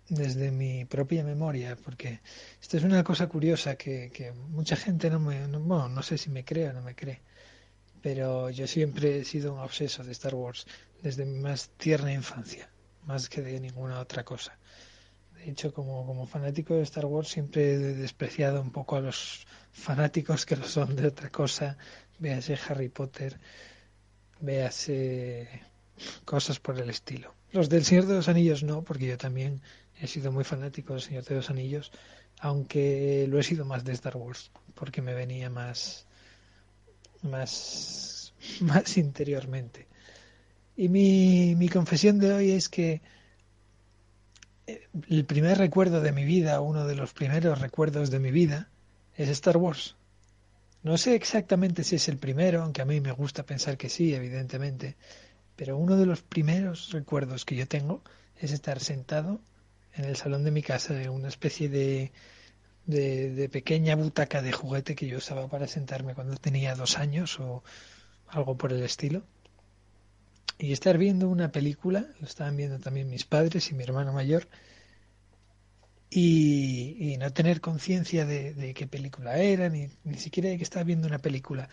desde mi propia memoria, porque esto es una cosa curiosa que, que mucha gente no me, no, bueno, no sé si me cree o no me cree, pero yo siempre he sido un obseso de Star Wars desde mi más tierna infancia, más que de ninguna otra cosa. De hecho, como, como fanático de Star Wars siempre he despreciado un poco a los fanáticos que lo son de otra cosa, véase Harry Potter, véase cosas por el estilo. Los del Señor de los Anillos no, porque yo también he sido muy fanático del Señor de los Anillos, aunque lo he sido más de Star Wars, porque me venía más, más, más interiormente. Y mi, confesión de hoy es que eh, el primer recuerdo de mi vida, uno de los primeros recuerdos de mi vida, es Star Wars. No sé exactamente si es el primero, aunque a mí me gusta pensar que sí, evidentemente, pero uno de los primeros recuerdos que yo tengo es estar sentado en el salón de mi casa, en una especie de, de pequeña butaca de juguete que yo usaba para sentarme cuando tenía dos años o algo por el estilo y estar viendo una película, lo estaban viendo también mis padres y mi hermano mayor, y, y no tener conciencia de, de, qué película era, ni, ni siquiera de que estaba viendo una película.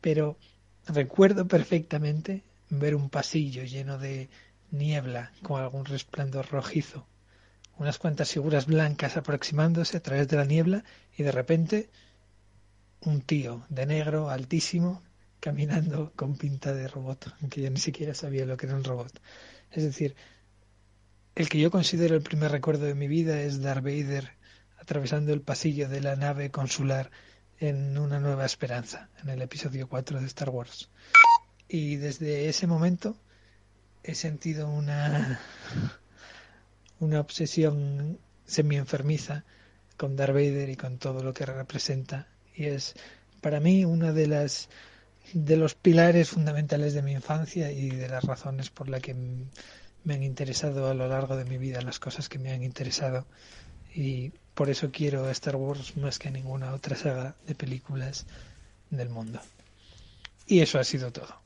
Pero recuerdo perfectamente ver un pasillo lleno de niebla con algún resplandor rojizo, unas cuantas figuras blancas aproximándose a través de la niebla y de repente un tío de negro altísimo caminando con pinta de robot, aunque yo ni siquiera sabía lo que era un robot. Es decir, el que yo considero el primer recuerdo de mi vida es Darth Vader atravesando el pasillo de la nave consular en Una Nueva Esperanza, en el episodio 4 de Star Wars. Y desde ese momento he sentido una, una obsesión semi-enfermiza con Darth Vader y con todo lo que representa. Y es para mí una de las de los pilares fundamentales de mi infancia y de las razones por las que me han interesado a lo largo de mi vida las cosas que me han interesado y por eso quiero a Star Wars más que a ninguna otra saga de películas del mundo. Y eso ha sido todo.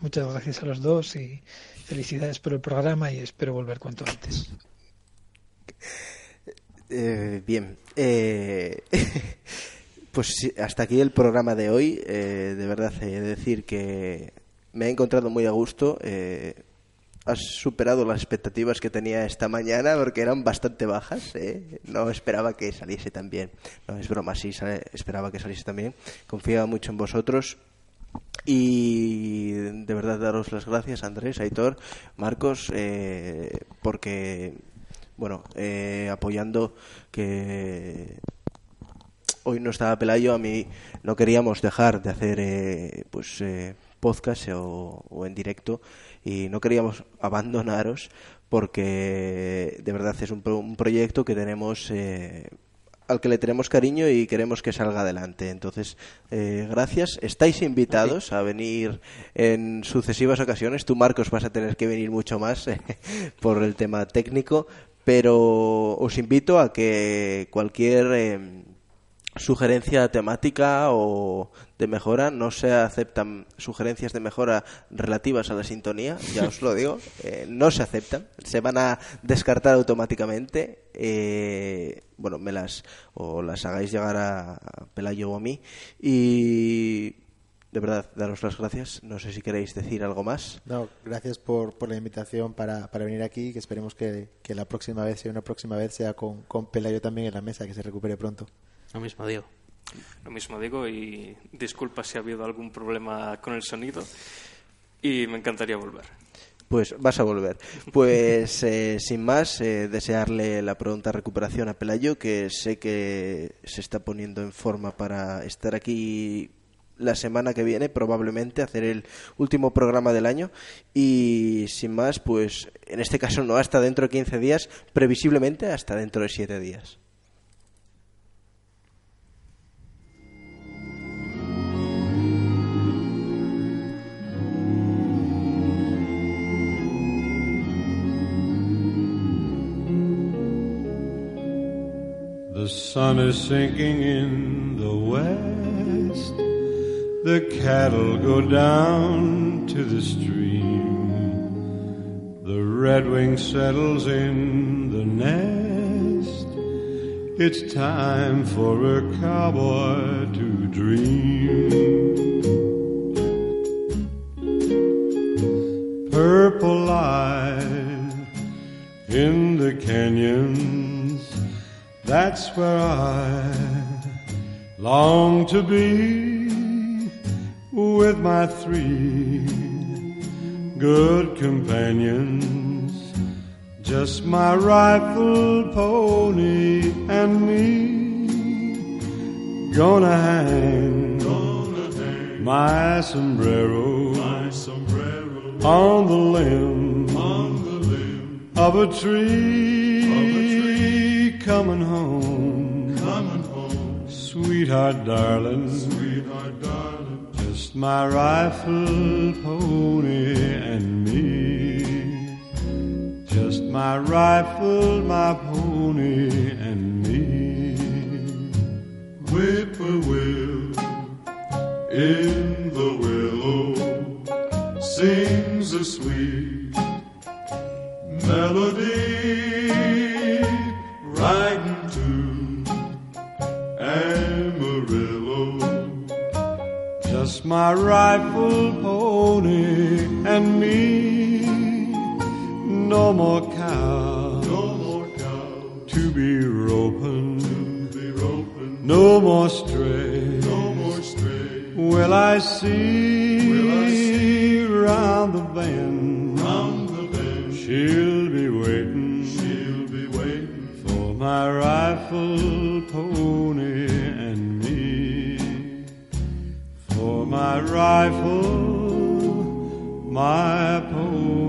Muchas gracias a los dos y felicidades por el programa y espero volver cuanto antes. Eh, bien. Eh... Pues hasta aquí el programa de hoy. Eh, de verdad, he de decir que me he encontrado muy a gusto. Eh, has superado las expectativas que tenía esta mañana porque eran bastante bajas. ¿eh? No esperaba que saliese tan bien. No es broma, sí, sale, esperaba que saliese tan bien. Confiaba mucho en vosotros. Y de verdad daros las gracias, Andrés, Aitor, Marcos, eh, porque, bueno, eh, apoyando que hoy no estaba Pelayo, a mí no queríamos dejar de hacer eh, pues eh, podcast o, o en directo y no queríamos abandonaros porque de verdad es un, pro- un proyecto que tenemos eh, al que le tenemos cariño y queremos que salga adelante. Entonces, eh, gracias. Estáis invitados a venir en sucesivas ocasiones. Tú, Marcos, vas a tener que venir mucho más eh, por el tema técnico, pero os invito a que cualquier eh, sugerencia temática o de mejora, no se aceptan sugerencias de mejora relativas a la sintonía, ya os lo digo, eh, no se aceptan, se van a descartar automáticamente, eh, bueno, me las, o las hagáis llegar a, a Pelayo o a mí, y de verdad, daros las gracias, no sé si queréis decir algo más. No, gracias por, por la invitación para, para venir aquí, que esperemos que, que la próxima vez, si una próxima vez, sea con, con Pelayo también en la mesa, que se recupere pronto. Lo mismo digo. Lo mismo digo y disculpa si ha habido algún problema con el sonido y me encantaría volver. Pues vas a volver. Pues eh, sin más, eh, desearle la pronta recuperación a Pelayo, que sé que se está poniendo en forma para estar aquí la semana que viene, probablemente hacer el último programa del año. Y sin más, pues en este caso no hasta dentro de 15 días, previsiblemente hasta dentro de 7 días. The sun is sinking in the west. The cattle go down to the stream. The redwing settles in the nest. It's time for a cowboy to dream. Purple light in the canyons. That's where I long to be with my three good companions. Just my rifle, pony, and me. Gonna hang, my sombrero, on the limb, of a tree, coming home, coming home, sweetheart, darling, sweetheart, darling, just my rifle, pony, and me, just my rifle, my pony, and me. Whippoorwill in the willow. Sings a sweet melody right into Amarillo. Just my rifle, pony, and me. No more cow, no more cow to be roping, to be roping. No more stray, no more stray. Will I see, will I see round the bend, round the bend? She'll my rifle, pony, and me. For my rifle, my pony.